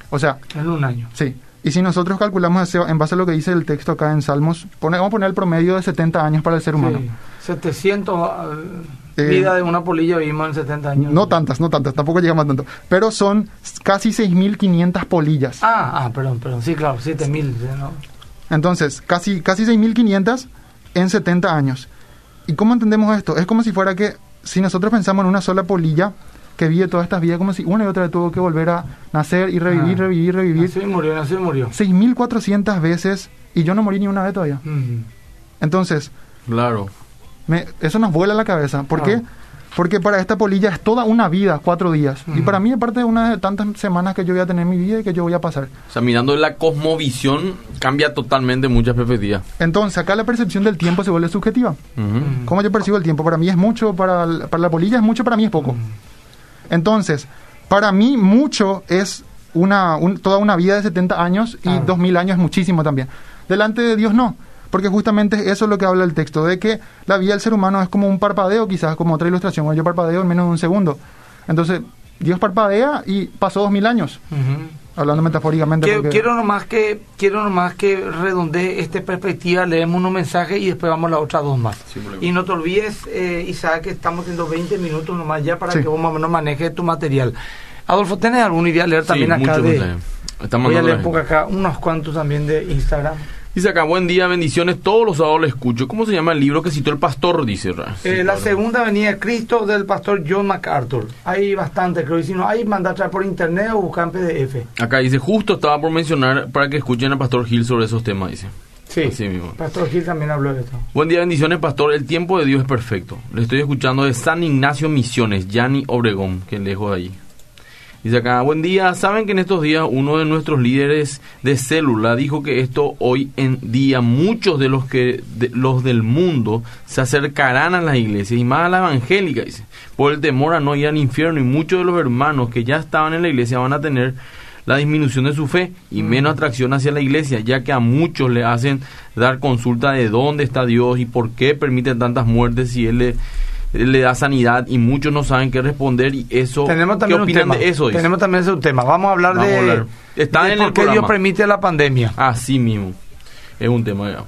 O sea, En un año. sí. Y si nosotros calculamos ese- en base a lo que dice el texto acá en Salmos, pone- vamos a poner el promedio de 70 años para el ser humano. Sí. 700 Eh, vida de una polilla vivimos en 70 años. No tantas, no tantas, tampoco llegamos a tanto. Pero son casi 6.500 polillas. Ah, ah, perdón, perdón. Sí, claro, 7000. sí, ¿no? Entonces, casi, casi 6.500 en 70 años. ¿Y cómo entendemos esto? Es como si fuera que, si nosotros pensamos en una sola polilla que vive todas estas vidas, como si una y otra vez tuvo que volver a nacer y revivir, Ah. revivir, revivir. Nació y murió, nació y murió. 6.400 veces y yo no morí ni una vez todavía. Mm. Entonces, Claro. Me- eso nos vuela la cabeza. ¿Por Ah. qué? Porque para esta polilla es toda una vida, cuatro días. Y para mí es parte de una de tantas semanas que yo voy a tener en mi vida y que yo voy a pasar. O sea, mirando la cosmovisión, cambia totalmente muchas perspectivas. Entonces, acá la percepción del tiempo se vuelve subjetiva. ¿Cómo yo percibo el tiempo? Para mí es mucho, para, el- para la polilla es mucho, para mí es poco. Entonces, para mí mucho es una, un- toda una vida de 70 años y Ah. 2000 años es muchísimo también. Delante de Dios no, porque justamente eso es lo que habla el texto, de que la vida del ser humano es como un parpadeo, quizás como otra ilustración, bueno, yo parpadeo en menos de un segundo. Entonces, Dios parpadea y pasó 2000 años, Ujú. hablando metafóricamente. Quiero, porque- quiero nomás que quiero nomás que redondee esta perspectiva, leemos unos mensajes y después vamos a las otras dos más. Y no te olvides, eh, Isaac, que estamos haciendo 20 minutos nomás ya para Sí. que vos más o menos manejes tu material. Adolfo, ¿tenés alguna idea de leer también Sí, acá mucho de... Voy a leer por acá unos cuantos también de Instagram. Dice acá, buen día, bendiciones. Todos los sábados le escucho. ¿Cómo se llama el libro que citó el pastor? Dice. Ra. Sí, Eh, la claro. segunda venida de Cristo del pastor John MacArthur. Hay bastante, creo. Y si no hay, manda a traer por internet o buscar en PDF. Acá dice, justo estaba por mencionar para que escuchen al pastor Gil sobre esos temas, dice. Sí. Así mismo. Pastor Gil también habló de esto. Buen día, bendiciones, pastor. El tiempo de Dios es perfecto. Le estoy escuchando de San Ignacio Misiones, Yanni Obregón, que lejos de allí. Dice acá, buen día. Saben que en estos días uno de nuestros líderes de célula dijo que esto hoy en día muchos de los que de- los del mundo se acercarán a las iglesias y más a la evangélica, dice, por el temor a no ir al infierno y muchos de los hermanos que ya estaban en la iglesia van a tener la disminución de su fe y menos atracción hacia la iglesia, ya que a muchos le hacen dar consulta de dónde está Dios y por qué permite tantas muertes si Él le, Él le da sanidad y muchos no saben qué responder y eso... Tenemos ¿Qué también un tema. de eso? dice? Tenemos también ese tema. Vamos a hablar Vamos de, a hablar. Está de en por el qué Dios programa. permite la pandemia. Así mismo. Es un tema ya.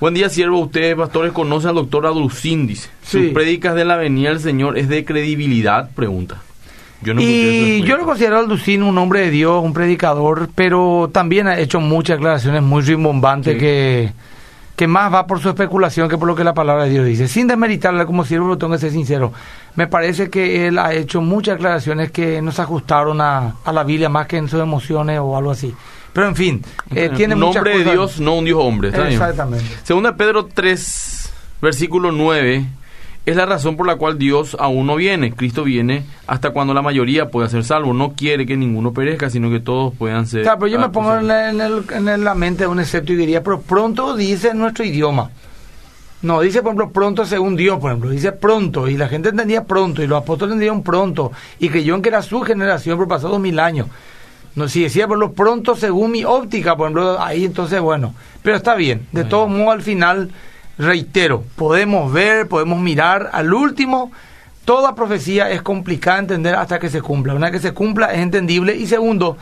Buen día, siervo. Ustedes, pastores, conocen al doctor Adrucín, dice. Sí. ¿Sus prédicas de la venida del Señor es de credibilidad? Pregunta. Yo no y yo lo considero al Ducín un hombre de Dios, un predicador, pero también ha hecho muchas declaraciones muy rimbombantes Sí. que, que más va por su especulación que por lo que la palabra de Dios dice. Sin desmeritarle como siervo, lo tengo que ser sincero. Me parece que él ha hecho muchas declaraciones que no se ajustaron a, a la Biblia más que en sus emociones o algo así. Pero en fin, eh, tiene muchas hombre de Dios, no un Dios hombre. Exactamente. Segunda Pedro 3, versículo 9, es la razón por la cual Dios aún no viene. Cristo viene hasta cuando la mayoría pueda ser salvo. No quiere que ninguno perezca, sino que todos puedan ser... Claro, pero yo me pongo en en el- en la mente de un excepto y diría, pero pronto dice en nuestro idioma. No, dice, por ejemplo, pronto según Dios, por ejemplo, dice pronto, y la gente entendía pronto, y los apóstoles entendían pronto, y creyeron que era su generación por pasados mil años. No, si decía, por lo pronto según mi óptica, por ejemplo, ahí entonces, bueno, pero está bien. De todos modos, al final, reitero, podemos ver, podemos mirar, al último, toda profecía es complicada de entender hasta que se cumpla. Una vez que se cumpla es entendible, y segundo,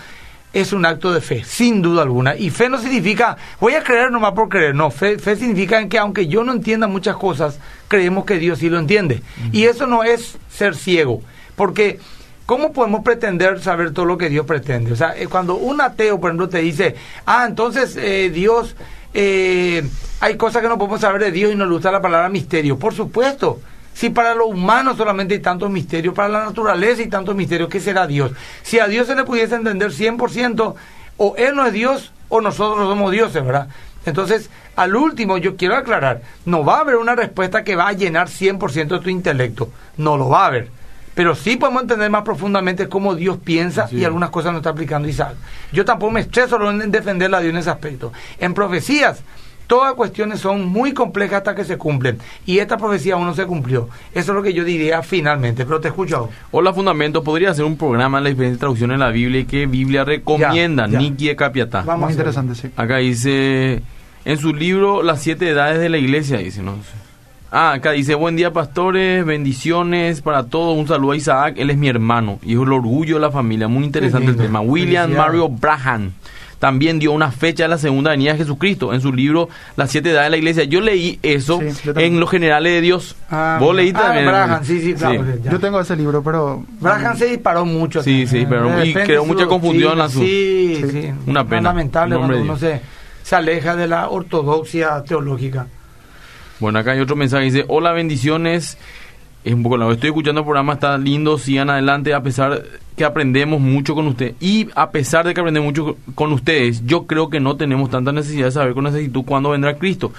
es un acto de fe, sin duda alguna. Y fe no significa, voy a creer nomás por creer, no, fe, fe significa en que aunque yo no entienda muchas cosas, creemos que Dios sí lo entiende. Y eso no es ser ciego, porque ¿cómo podemos pretender saber todo lo que Dios pretende? O sea, eh, cuando un ateo, por ejemplo, te dice, ah, entonces eh, Dios, eh, hay cosas que no podemos saber de Dios y nos gusta la palabra misterio. Por supuesto. Si para lo humano solamente hay tantos misterios, para la naturaleza hay tantos misterios, ¿qué será Dios? Si a Dios se le pudiese entender 100%, o Él no es Dios o nosotros no somos dioses, ¿verdad? Entonces, al último, yo quiero aclarar, no va a haber una respuesta que va a llenar 100% de tu intelecto, no lo va a haber. Pero sí podemos entender más profundamente cómo Dios piensa Sí. y algunas cosas no está aplicando Isaac. Yo tampoco me estreso en defender a Dios en ese aspecto. En profecías, Todas cuestiones son muy complejas hasta que se cumplen. Y esta profecía aún no se cumplió. Eso es lo que yo diría finalmente. Pero te escucho ahora. Hola Fundamento, podría hacer un programa en la diferente traducción en la Biblia y qué Biblia recomienda. Niki de Capiatá. Vamos Muy interesante, sí. Acá dice, en su libro Las siete edades de la iglesia, dice, no sé. Ah, acá dice, buen día pastores, bendiciones para todos, un saludo a Isaac, él es mi hermano y es el orgullo de la familia, muy interesante el tema. William. Mario Braham también dio una fecha de la segunda venida de Jesucristo en su libro Las siete edades de la iglesia. Yo leí eso Sí, yo en Los Generales de Dios. Ah, Vos leíste Ah, también. Braham, sí, sí, claro. ya. Yo tengo ese libro, pero... Braham se disparó mucho. Sí, también. sí, pero- De y creó su mucha confusión doctrina, a su- Sí, Sí. sí. Una pena. Lamentable En cuando uno se, se aleja de la ortodoxia teológica. Bueno, acá hay otro mensaje, dice, hola, bendiciones. Es un poco largo. Estoy escuchando el programa, está lindo, sigan adelante, a pesar que aprendemos mucho con usted. Y a pesar de que aprendemos mucho con ustedes, yo creo que no tenemos tanta necesidad de saber con exactitud cuándo vendrá Cristo.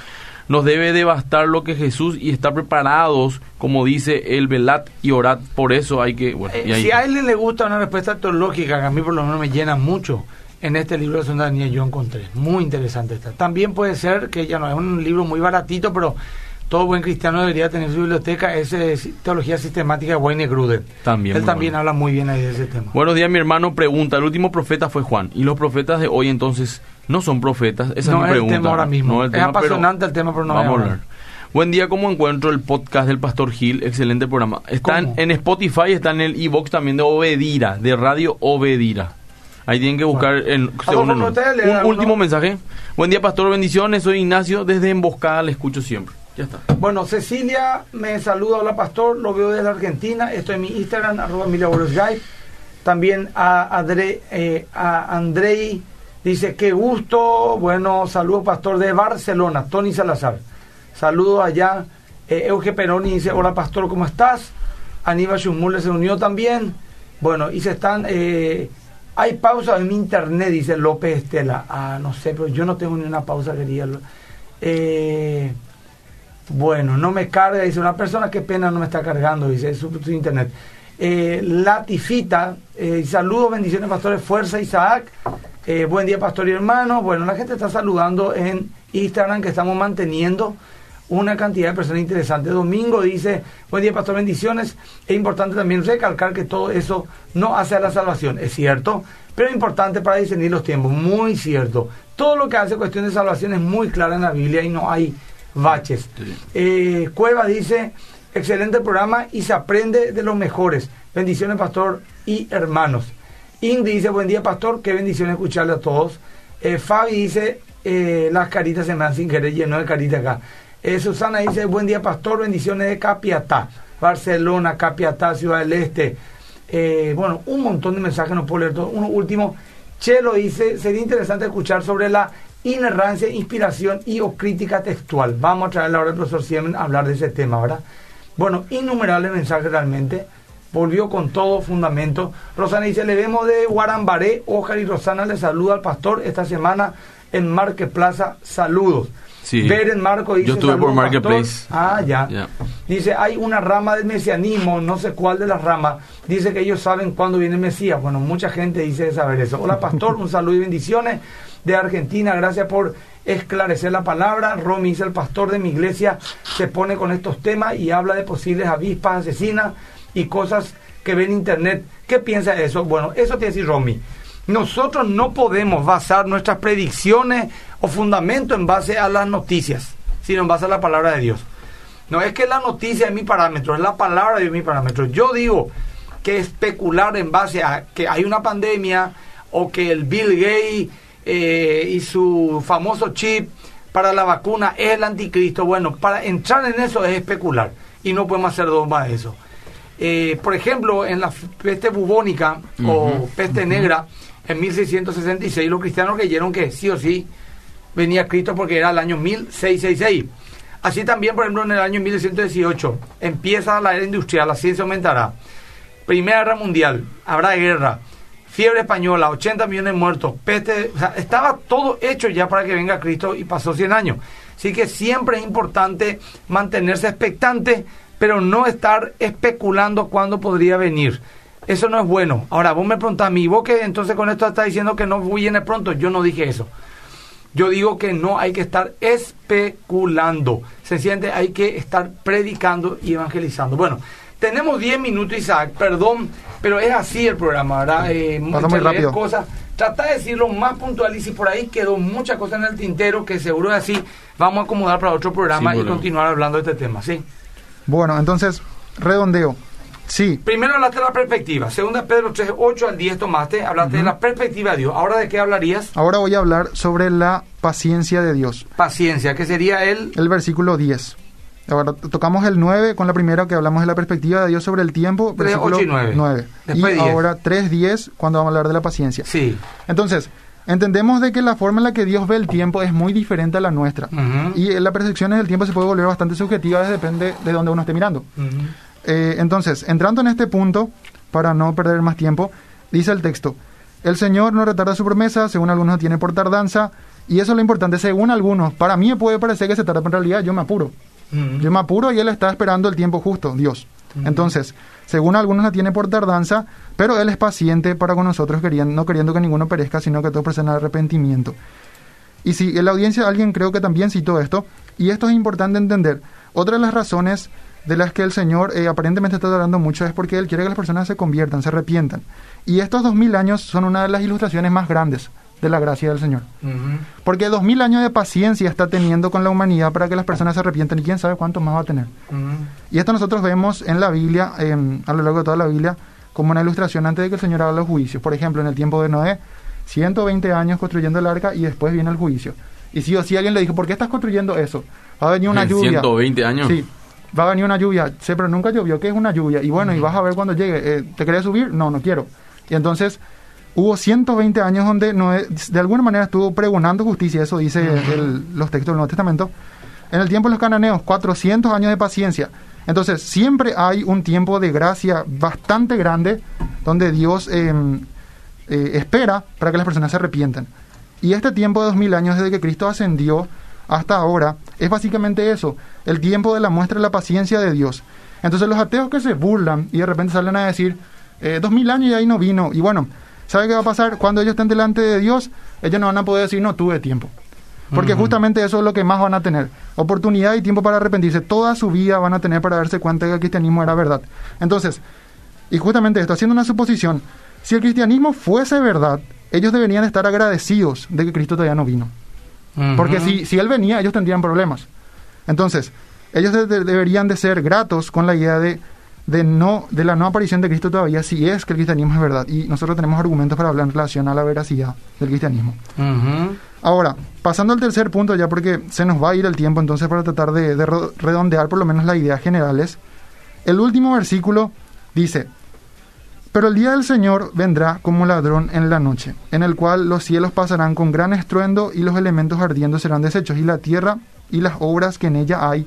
Nos debe devastar lo que Jesús y estar preparados, como dice el velat y orad. Por eso hay que... Bueno, y Eh, ahí- si a alguien le gusta una respuesta teológica, que a mí por lo menos me llena mucho, en este libro de Daniel yo encontré. Muy interesante está. También puede ser que ya no es un libro muy baratito, pero todo buen cristiano debería tener en su biblioteca. Es Teología Sistemática de Wayne Gruden. También, Él también bueno. habla muy bien ahí de ese tema. Buenos días, mi hermano pregunta. El último profeta fue Juan. Y los profetas de hoy entonces no son profetas. Esa no es mi es pregunta. el tema ahora mismo. No el es pero apasionante el tema, pero no vamos a hablar. Buen día, ¿cómo encuentro el podcast del Pastor Gil? Excelente programa. Está en, ¿Cómo? en Spotify, está en el e-box también de Obedira, de Radio Obedira. Ahí tienen que buscar el según el nombre. ¿usted le Un último uno? mensaje. Buen día, Pastor, bendiciones. Soy Ignacio, desde Emboscada, le escucho siempre. Ya está. Bueno, Cecilia me saluda, hola pastor, lo veo desde Argentina, estoy en mi Instagram, arroba Guy. También a, Adre, eh, a Andrei dice, qué gusto, bueno, saludos pastor de Barcelona, Tony Salazar. Saludos allá, eh, Euge Peroni dice, hola pastor, ¿cómo estás? Aníbal Schumule se unió también. Bueno, y se están... eh, hay pausa en mi internet, dice López Estela. Ah, no sé, pero yo no tengo ni una pausa, quería. Eh, bueno, no me carga, dice una persona, qué pena no me está cargando, dice su, su internet. Eh, Latifita, eh, saludos, bendiciones, pastores, fuerza, Isaac. Eh, buen día, pastor y hermano. Bueno, la gente está saludando en Instagram que estamos manteniendo una cantidad de personas interesantes. Domingo dice, buen día, pastor, bendiciones. Es importante también recalcar que todo eso no hace a la salvación, es cierto, pero es importante para discernir los tiempos, muy cierto. Todo lo que hace cuestión de salvación es muy clara en la Biblia y no hay baches. Eh, Cueva dice, excelente programa y se aprende de los mejores. Bendiciones, pastor y hermanos. Indy dice, buen día, pastor, qué bendición escucharle a todos. Eh, Fabi dice, eh, las caritas se me dan sin querer, lleno de caritas acá. Eh, Susana dice, buen día, pastor, bendiciones de Capiatá, Barcelona, Capiatá, Ciudad del Este. Eh, bueno, un montón de mensajes, no puedo leer todo. Uno último, Chelo dice, sería interesante escuchar sobre la inerrancia, inspiración y o crítica textual. Vamos a traerle ahora al profesor Siemen a hablar de ese tema, ¿verdad? Bueno, innumerables mensajes realmente. Volvió con todo fundamento. Rosana dice, le vemos de Guarambaré. Ojar y Rosana le saluda al pastor esta semana en Marque Plaza. Saludos. Sí. Beren Marco dice, Yo estuve por "Saludos, Marketplace. pastor". Ah, ya. Dice, hay una rama del mesianismo, no sé cuál de las ramas. Dice que ellos saben cuándo viene el Mesías. Bueno, mucha gente dice saber eso. Hola, pastor, un saludo y bendiciones de Argentina. Gracias por esclarecer la palabra. Romy dice, el pastor de mi iglesia se pone con estos temas y habla de posibles avispas asesinas y cosas que ve en internet. ¿Qué piensa de eso? Bueno, eso te decir Romy. Nosotros no podemos basar nuestras predicciones o fundamento en base a las noticias, sino en base a la palabra de Dios. No es que la noticia es mi parámetro, es la palabra de Dios mi parámetro. Yo digo que especular en base a que hay una pandemia o que el Bill Gates eh, y su famoso chip para la vacuna es el anticristo. Bueno, para entrar en eso es especular y no podemos hacer dos más de eso. Eh, por ejemplo, en la peste bubónica o peste negra en 1666, los cristianos creyeron que sí o sí venía Cristo porque era el año 1666. Así también, por ejemplo, en el año 1918 empieza la era industrial, la ciencia aumentará. Primera Guerra Mundial, habrá guerra, fiebre española, 80 millones de muertos, peste, o sea, estaba todo hecho ya para que venga Cristo y pasó 100 años. Así que siempre es importante mantenerse expectante, pero no estar especulando cuándo podría venir. Eso no es bueno. Ahora, vos me preguntás mí, vos que entonces con esto estás diciendo que no viene pronto, yo no dije eso. Yo digo que no hay que estar especulando. Sencillamente hay que estar predicando y evangelizando. Bueno, tenemos 10 minutos, Isaac, perdón, pero es así el programa, ¿verdad? Eh, Pasa muy rápido. Cosas. Trata de decirlo más puntual y si por ahí quedó mucha cosa en el tintero, que seguro es así, vamos a acomodar para otro programa y continuar hablando de este tema, ¿sí? Bueno, entonces, redondeo. Sí, Primero hablaste de la perspectiva, segunda Pedro 3, 8 al 10 tomaste, hablaste de la perspectiva de Dios. Ahora de qué hablarías? ahora voy a hablar sobre la paciencia de Dios. Paciencia, que sería el... El versículo 10. Ahora tocamos el 9 con la primera que hablamos de la perspectiva de Dios sobre el tiempo. Tres, Versículo ocho y nueve. Y Después 10. ahora 3.10 cuando vamos a hablar de la paciencia. Sí. Entonces, entendemos de que la forma en la que Dios ve el tiempo es muy diferente a la nuestra. Ujú. Y la percepción del tiempo se puede volver bastante subjetiva, depende de dónde uno esté mirando. Ujú. Eh, entonces, entrando en este punto, para no perder más tiempo, dice el texto, el Señor no retarda su promesa, según algunos no tiene por tardanza, y eso es lo importante, según algunos, para mí puede parecer que se tarda, pero en realidad yo me apuro. Ujú. Yo me apuro y Él está esperando el tiempo justo, Dios. Ujú. Entonces, según algunos la tiene por tardanza, pero Él es paciente para con nosotros, queriendo, no queriendo que ninguno perezca, sino que todos presenten arrepentimiento. Y si en la audiencia alguien creo que también citó esto, y esto es importante entender, otra de las razones de las que el Señor eh, aparentemente está tardando mucho es porque Él quiere que las personas se conviertan, se arrepientan. Y estos dos mil años son una de las ilustraciones más grandes de la gracia del Señor. Porque dos mil años de paciencia está teniendo con la humanidad para que las personas se arrepientan y quién sabe cuántos más va a tener. Y esto nosotros vemos en la Biblia, em, a lo largo de toda la Biblia, como una ilustración antes de que el Señor haga los juicios. Por ejemplo, en el tiempo de Noé, 120 años construyendo el arca y después viene el juicio. Y si o si alguien le dijo, ¿por qué estás construyendo eso? Va a venir una En lluvia. 120 años. Sí, va a venir una lluvia. Sí, pero nunca llovió. ¿Qué es una lluvia? Y bueno, y vas a ver cuando llegue. Eh, ¿Te querés subir? No, no quiero. Y entonces hubo 120 años donde Noé, de alguna manera estuvo pregonando justicia. Eso dice el- los textos del Nuevo Testamento. En el tiempo de los cananeos, 400 años de paciencia. Entonces, siempre hay un tiempo de gracia bastante grande donde Dios eh, eh, espera para que las personas se arrepientan. Y este tiempo de 2000 años desde que Cristo ascendió hasta ahora es básicamente eso, el tiempo de la muestra de la paciencia de Dios. Entonces los ateos que se burlan y de repente salen a decir, eh, 2000 años y ahí no vino, y bueno, ¿sabe qué va a pasar? Cuando ellos estén delante de Dios, ellos no van a poder decir, no tuve tiempo. Porque justamente eso es lo que más van a tener. Oportunidad y tiempo para arrepentirse. Toda su vida van a tener para darse cuenta de que el cristianismo era verdad. Entonces, y justamente esto, haciendo una suposición, si el cristianismo fuese verdad, ellos deberían estar agradecidos de que Cristo todavía no vino. Porque si, si Él venía, ellos tendrían problemas. Entonces, ellos de- de- deberían de ser gratos con la idea de, de, no, de la no aparición de Cristo todavía, si es que el cristianismo es verdad. Y nosotros tenemos argumentos para hablar en relación a la veracidad del cristianismo. Ahora, pasando al tercer punto, ya porque se nos va a ir el tiempo, entonces para tratar de, redondear por lo menos las ideas generales, el último versículo dice, pero el día del Señor vendrá como ladrón en la noche, en el cual los cielos pasarán con gran estruendo y los elementos ardiendo serán deshechos y la tierra y las obras que en ella hay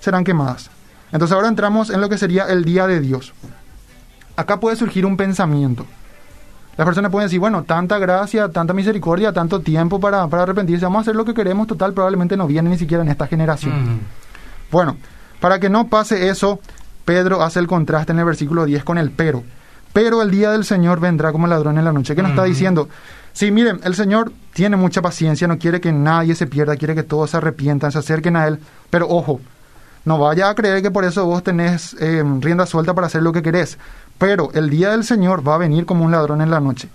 serán quemadas. Entonces ahora entramos en lo que sería el día de Dios. Acá puede surgir un pensamiento. Las personas pueden decir, bueno, tanta gracia, tanta misericordia, tanto tiempo para, para arrepentirse, vamos a hacer lo que queremos, total, probablemente no viene ni siquiera en esta generación. Ujú. Bueno, para que no pase eso, Pedro hace el contraste en el versículo 10 con el pero. Pero el día del Señor vendrá como ladrón en la noche. ¿Qué nos está diciendo? Sí, miren, el Señor tiene mucha paciencia, no quiere que nadie se pierda, quiere que todos se arrepientan, se acerquen a Él. Pero ojo, no vaya a creer que por eso vos tenés eh, rienda suelta para hacer lo que querés. Pero el día del Señor va a venir como un ladrón en la noche.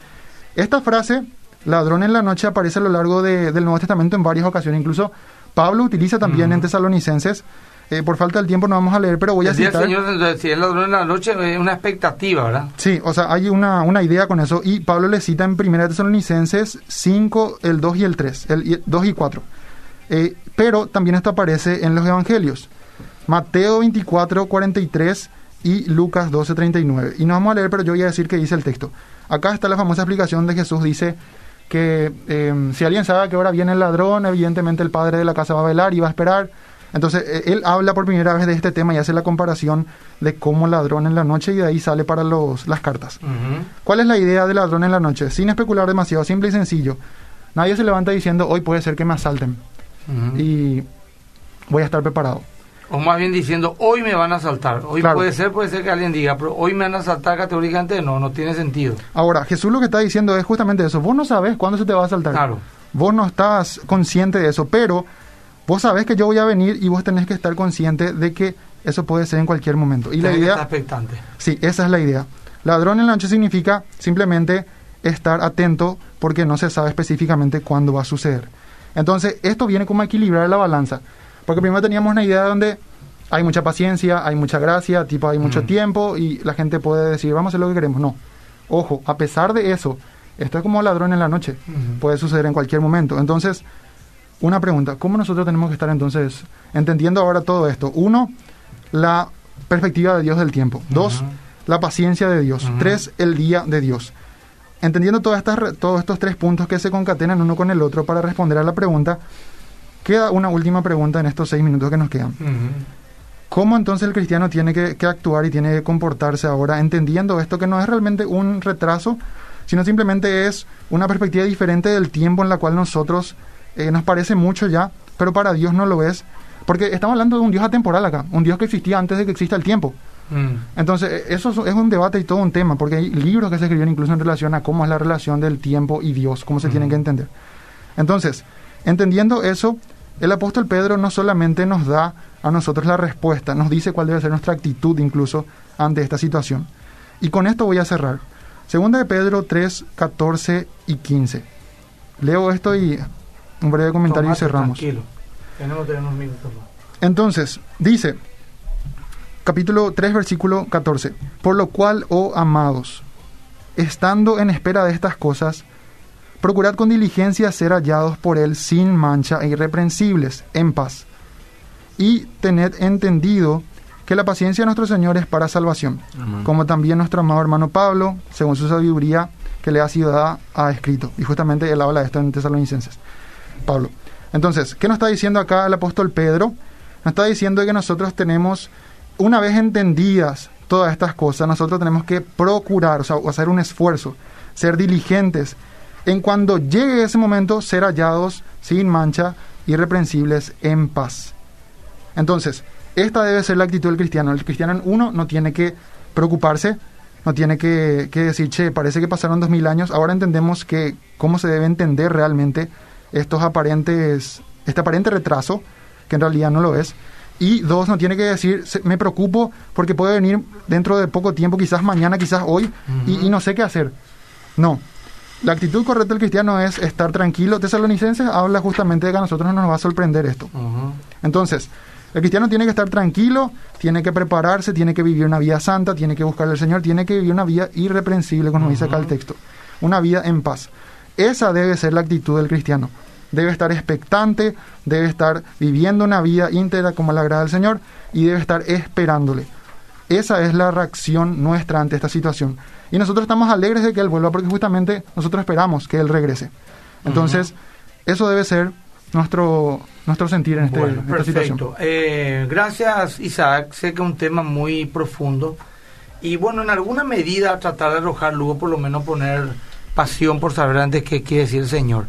Esta frase, ladrón en la noche, aparece a lo largo de- del Nuevo Testamento en varias ocasiones. Incluso Pablo utiliza también en Tesalonicenses. Eh, por falta del tiempo no vamos a leer, pero voy a El día citar. del Señor, si es ladrón en la noche, es una expectativa, ¿verdad? Sí, o sea, hay una, una idea con eso. Y Pablo le cita en 1 Tesalonicenses 5, el 2 y el 3, el y- 2 y 4. Eh, pero también esto aparece en los evangelios. Mateo 24, 43 y Lucas 12, 39. Y no vamos a leer, pero yo voy a decir que dice el texto. Acá está la famosa explicación de Jesús. Dice que eh, si alguien sabe a qué hora viene el ladrón, evidentemente el padre de la casa va a velar y va a esperar. Entonces, eh, él habla por primera vez de este tema y hace la comparación de cómo ladrón en la noche y de ahí sale para los, las cartas. ¿Cuál es la idea del ladrón en la noche? Sin especular demasiado, simple y sencillo. Nadie se levanta diciendo, hoy puede ser que me asalten y voy a estar preparado. O más bien diciendo, hoy me van a asaltar. Hoy Claro. puede ser, puede ser que alguien diga, pero hoy me van a asaltar categóricamente. No, no tiene sentido. Ahora, Jesús lo que está diciendo es justamente eso. Vos no sabes cuándo se te va a asaltar. Claro. vos no estás consciente de eso, pero vos sabés que yo voy a venir y vos tenés que estar consciente de que eso puede ser en cualquier momento. Y la idea... expectante. Sí, esa es la idea. Ladrón en la noche significa simplemente estar atento porque no se sabe específicamente cuándo va a suceder. Entonces, esto viene como a equilibrar la balanza. Porque primero teníamos una idea donde hay mucha paciencia, hay mucha gracia, tipo hay mucho tiempo y la gente puede decir, vamos a hacer lo que queremos. No. Ojo, a pesar de eso, esto es como ladrón en la noche. Puede suceder en cualquier momento. Entonces, una pregunta, ¿cómo nosotros tenemos que estar entonces entendiendo ahora todo esto? Uno, la perspectiva de Dios del tiempo. Dos, la paciencia de Dios. Tres, el día de Dios. Entendiendo todas estas, todos estos tres puntos que se concatenan uno con el otro para responder a la pregunta, queda una última pregunta en estos seis minutos que nos quedan. ¿Cómo entonces el cristiano tiene que, actuar y tiene que comportarse ahora, entendiendo esto que no es realmente un retraso, sino simplemente es una perspectiva diferente del tiempo en la cual nosotros eh, nos parece mucho ya, pero para Dios no lo es? Porque estamos hablando de un Dios atemporal acá, un Dios que existía antes de que exista el tiempo. Mm. Entonces, e, eso es un debate y todo un tema, porque hay libros que se escribieron incluso en relación a cómo es la relación del tiempo y Dios, cómo se tienen que entender. Entonces, entendiendo eso, el apóstol Pedro no solamente nos da a nosotros la respuesta, nos dice cuál debe ser nuestra actitud incluso ante esta situación. Y con esto voy a cerrar. Segunda de Pedro 3, 14 y 15. Leo esto y un breve comentario y cerramos. Entonces, dice, capítulo 3, versículo 14. Por lo cual, oh amados, estando en espera de estas cosas, procurad con diligencia ser hallados por Él sin mancha e irreprensibles, en paz. Y tened entendido que la paciencia de nuestro Señor es para salvación, como también nuestro amado hermano Pablo, según su sabiduría que le ha sido dada, ha escrito. Y justamente él habla de esto en Tesalonicenses. Pablo. Entonces, ¿qué nos está diciendo acá el apóstol Pedro? Nos está diciendo que nosotros tenemos una vez entendidas todas estas cosas, nosotros tenemos que procurar, o sea, hacer un esfuerzo, ser diligentes, en cuando llegue ese momento, ser hallados sin mancha, irreprensibles, en paz. Entonces, esta debe ser la actitud del cristiano. El cristiano, uno, no tiene que preocuparse, no tiene que, que decir, che, parece que pasaron dos mil años, ahora entendemos que cómo se debe entender realmente estos aparentes, este aparente retraso, que en realidad no lo es, y dos, no tiene que decir, me preocupo porque puede venir dentro de poco tiempo, quizás mañana, quizás hoy, y, no sé qué hacer. No. La actitud correcta del cristiano es estar tranquilo. Tesalonicenses habla justamente de que a nosotros no nos va a sorprender esto. Entonces, el cristiano tiene que estar tranquilo, tiene que prepararse, tiene que vivir una vida santa, tiene que buscar al Señor, tiene que vivir una vida irreprensible, como dice acá el texto. Una vida en paz. Esa debe ser la actitud del cristiano debe estar expectante, debe estar viviendo una vida íntegra como la agrada al Señor y debe estar esperándole. Esa es la reacción nuestra ante esta situación. Y nosotros estamos alegres de que Él vuelva porque justamente nosotros esperamos que Él regrese. Entonces, eso debe ser nuestro, nuestro sentir en, este, esta situación. Eh, gracias, Isaac. Sé que es un tema muy profundo. Y bueno, en alguna medida tratar de arrojar luego, por lo menos poner pasión por saber antes qué quiere decir el Señor.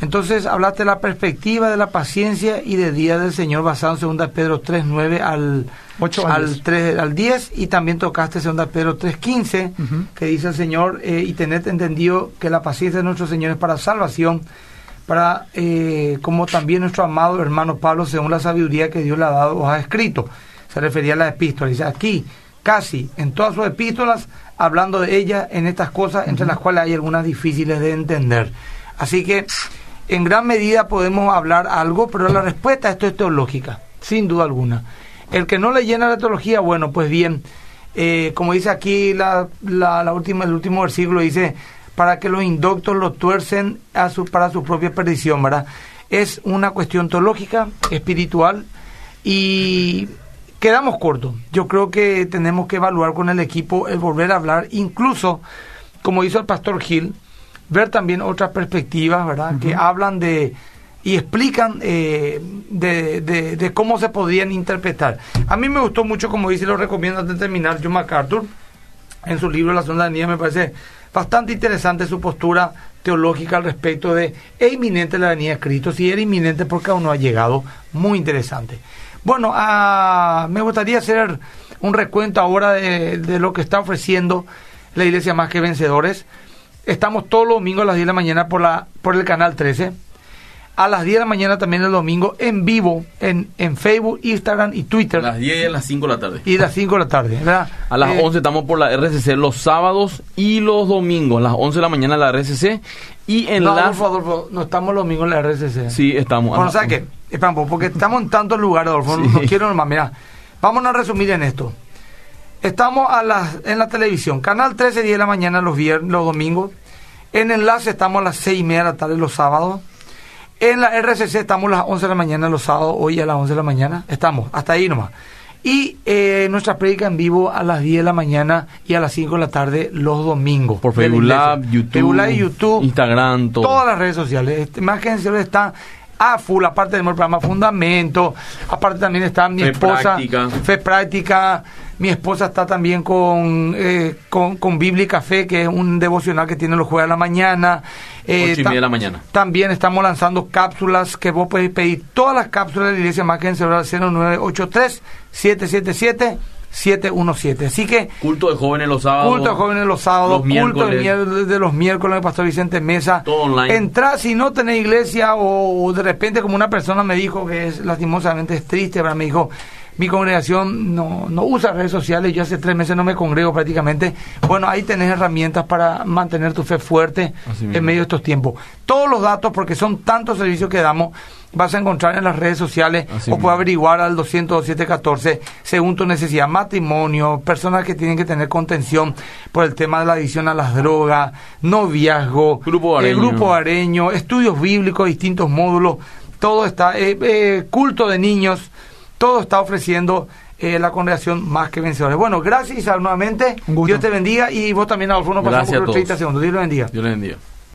Entonces hablaste de la perspectiva de la paciencia y de día del Señor basado en 2 Pedro 3, 9 al, 8 al, 3, al 10 y también tocaste 2 Pedro 3, 15 que dice el Señor eh, y tened entendido que la paciencia de nuestro Señor es para salvación, para eh, como también nuestro amado hermano Pablo según la sabiduría que Dios le ha dado os ha escrito. Se refería a la epístola. Dice aquí, casi en todas sus epístolas, hablando de ella en estas cosas, entre las cuales hay algunas difíciles de entender. Así que en gran medida podemos hablar algo, pero la respuesta a esto es teológica, sin duda alguna. El que no le llena la teología, bueno, pues bien, eh, como dice aquí la, la, última, el último versículo, dice, para que los indoctos lo tuercen a su, para su propia perdición, ¿verdad? Es una cuestión teológica, espiritual, y quedamos cortos. Yo creo que tenemos que evaluar con el equipo el volver a hablar, incluso, como hizo el pastor Gil, ver también otras perspectivas, ¿verdad? Que hablan de y explican eh, de, de, cómo se podían interpretar. A mí me gustó mucho, como dice, lo recomiendo antes de terminar, John MacArthur, en su libro La Niña, me parece bastante interesante su postura teológica al respecto de ¿es inminente la venida de Cristo? Si era inminente, porque aún no ha llegado. Muy interesante. Bueno, ah, me gustaría hacer un recuento ahora de, de lo que está ofreciendo la Iglesia Más que Vencedores. Estamos todos los domingos a las 10 de la mañana por, la, por el canal 13. a las 10 de la mañana también el domingo en vivo en, en Facebook, Instagram y Twitter. A las 10 y a las 5 de la tarde. Y a las 5 de la tarde, ¿verdad? A las Eh, 11 estamos por la RCC los sábados y los domingos. A las 11 de la mañana la RCC. Y en no, la... Adolfo, Adolfo, no estamos los domingos en la RCC. Sí, estamos. Bueno. Espera un poco, porque estamos en tantos lugares, Adolfo, no- Sí. no quiero nomás, mira, vamos a resumir en esto. Estamos a las, en la televisión, canal 13, 10 de la mañana los viernes, los domingos. En enlace estamos a las 6 y media de la tarde los sábados. En la RCC estamos a las 11 de la mañana los sábados, hoy a las 11 de la mañana. Estamos, hasta ahí nomás. Y eh, nuestra prédica en vivo a las 10 de la mañana y a las 5 de la tarde los domingos. Por Facebook. Live, YouTube, Facebook Live, YouTube, Instagram, todo. Todas las redes sociales. Este, más que en está a full. Aparte tenemos el programa Fundamento. Aparte también está mi Fe esposa. Práctica. Fe Práctica. Mi esposa está también con, eh, con, con Bíblica Fe, que es un devocional que tiene los jueves a la mañana. Eh, Ocho y media de la mañana. También estamos lanzando cápsulas que vos podés pedir todas las cápsulas de la iglesia más que en celular 0983 777 717. Así que Culto de jóvenes los sábados. Culto de jóvenes los sábados, los culto de, miércoles. de los miércoles del Pastor Vicente Mesa. Todo online. Entra, si no tenés iglesia o, o de repente como una persona me dijo que es lastimosamente es triste, ¿verdad? me dijo, mi congregación no, no usa redes sociales, yo hace tres meses no me congrego prácticamente. Bueno, ahí tenés herramientas para mantener tu fe fuerte en medio de estos tiempos. Todos los datos, porque son tantos servicios que damos, vas a encontrar en las redes sociales Así o puedes averiguar al 20714 según tu necesidad. Matrimonio, personas que tienen que tener contención por el tema de la adicción a las drogas, noviazgo, Grupo eh, Areño. grupo areño, estudios bíblicos, distintos módulos, todo está, eh, eh, culto de niños, todo está ofreciendo eh, la congregación más que vencedores. Bueno, gracias Isabel nuevamente. Dios te bendiga y vos también Adolfo, nos pasamos por los todos. 30 segundos, Dios lo bendiga. Dios les bendiga.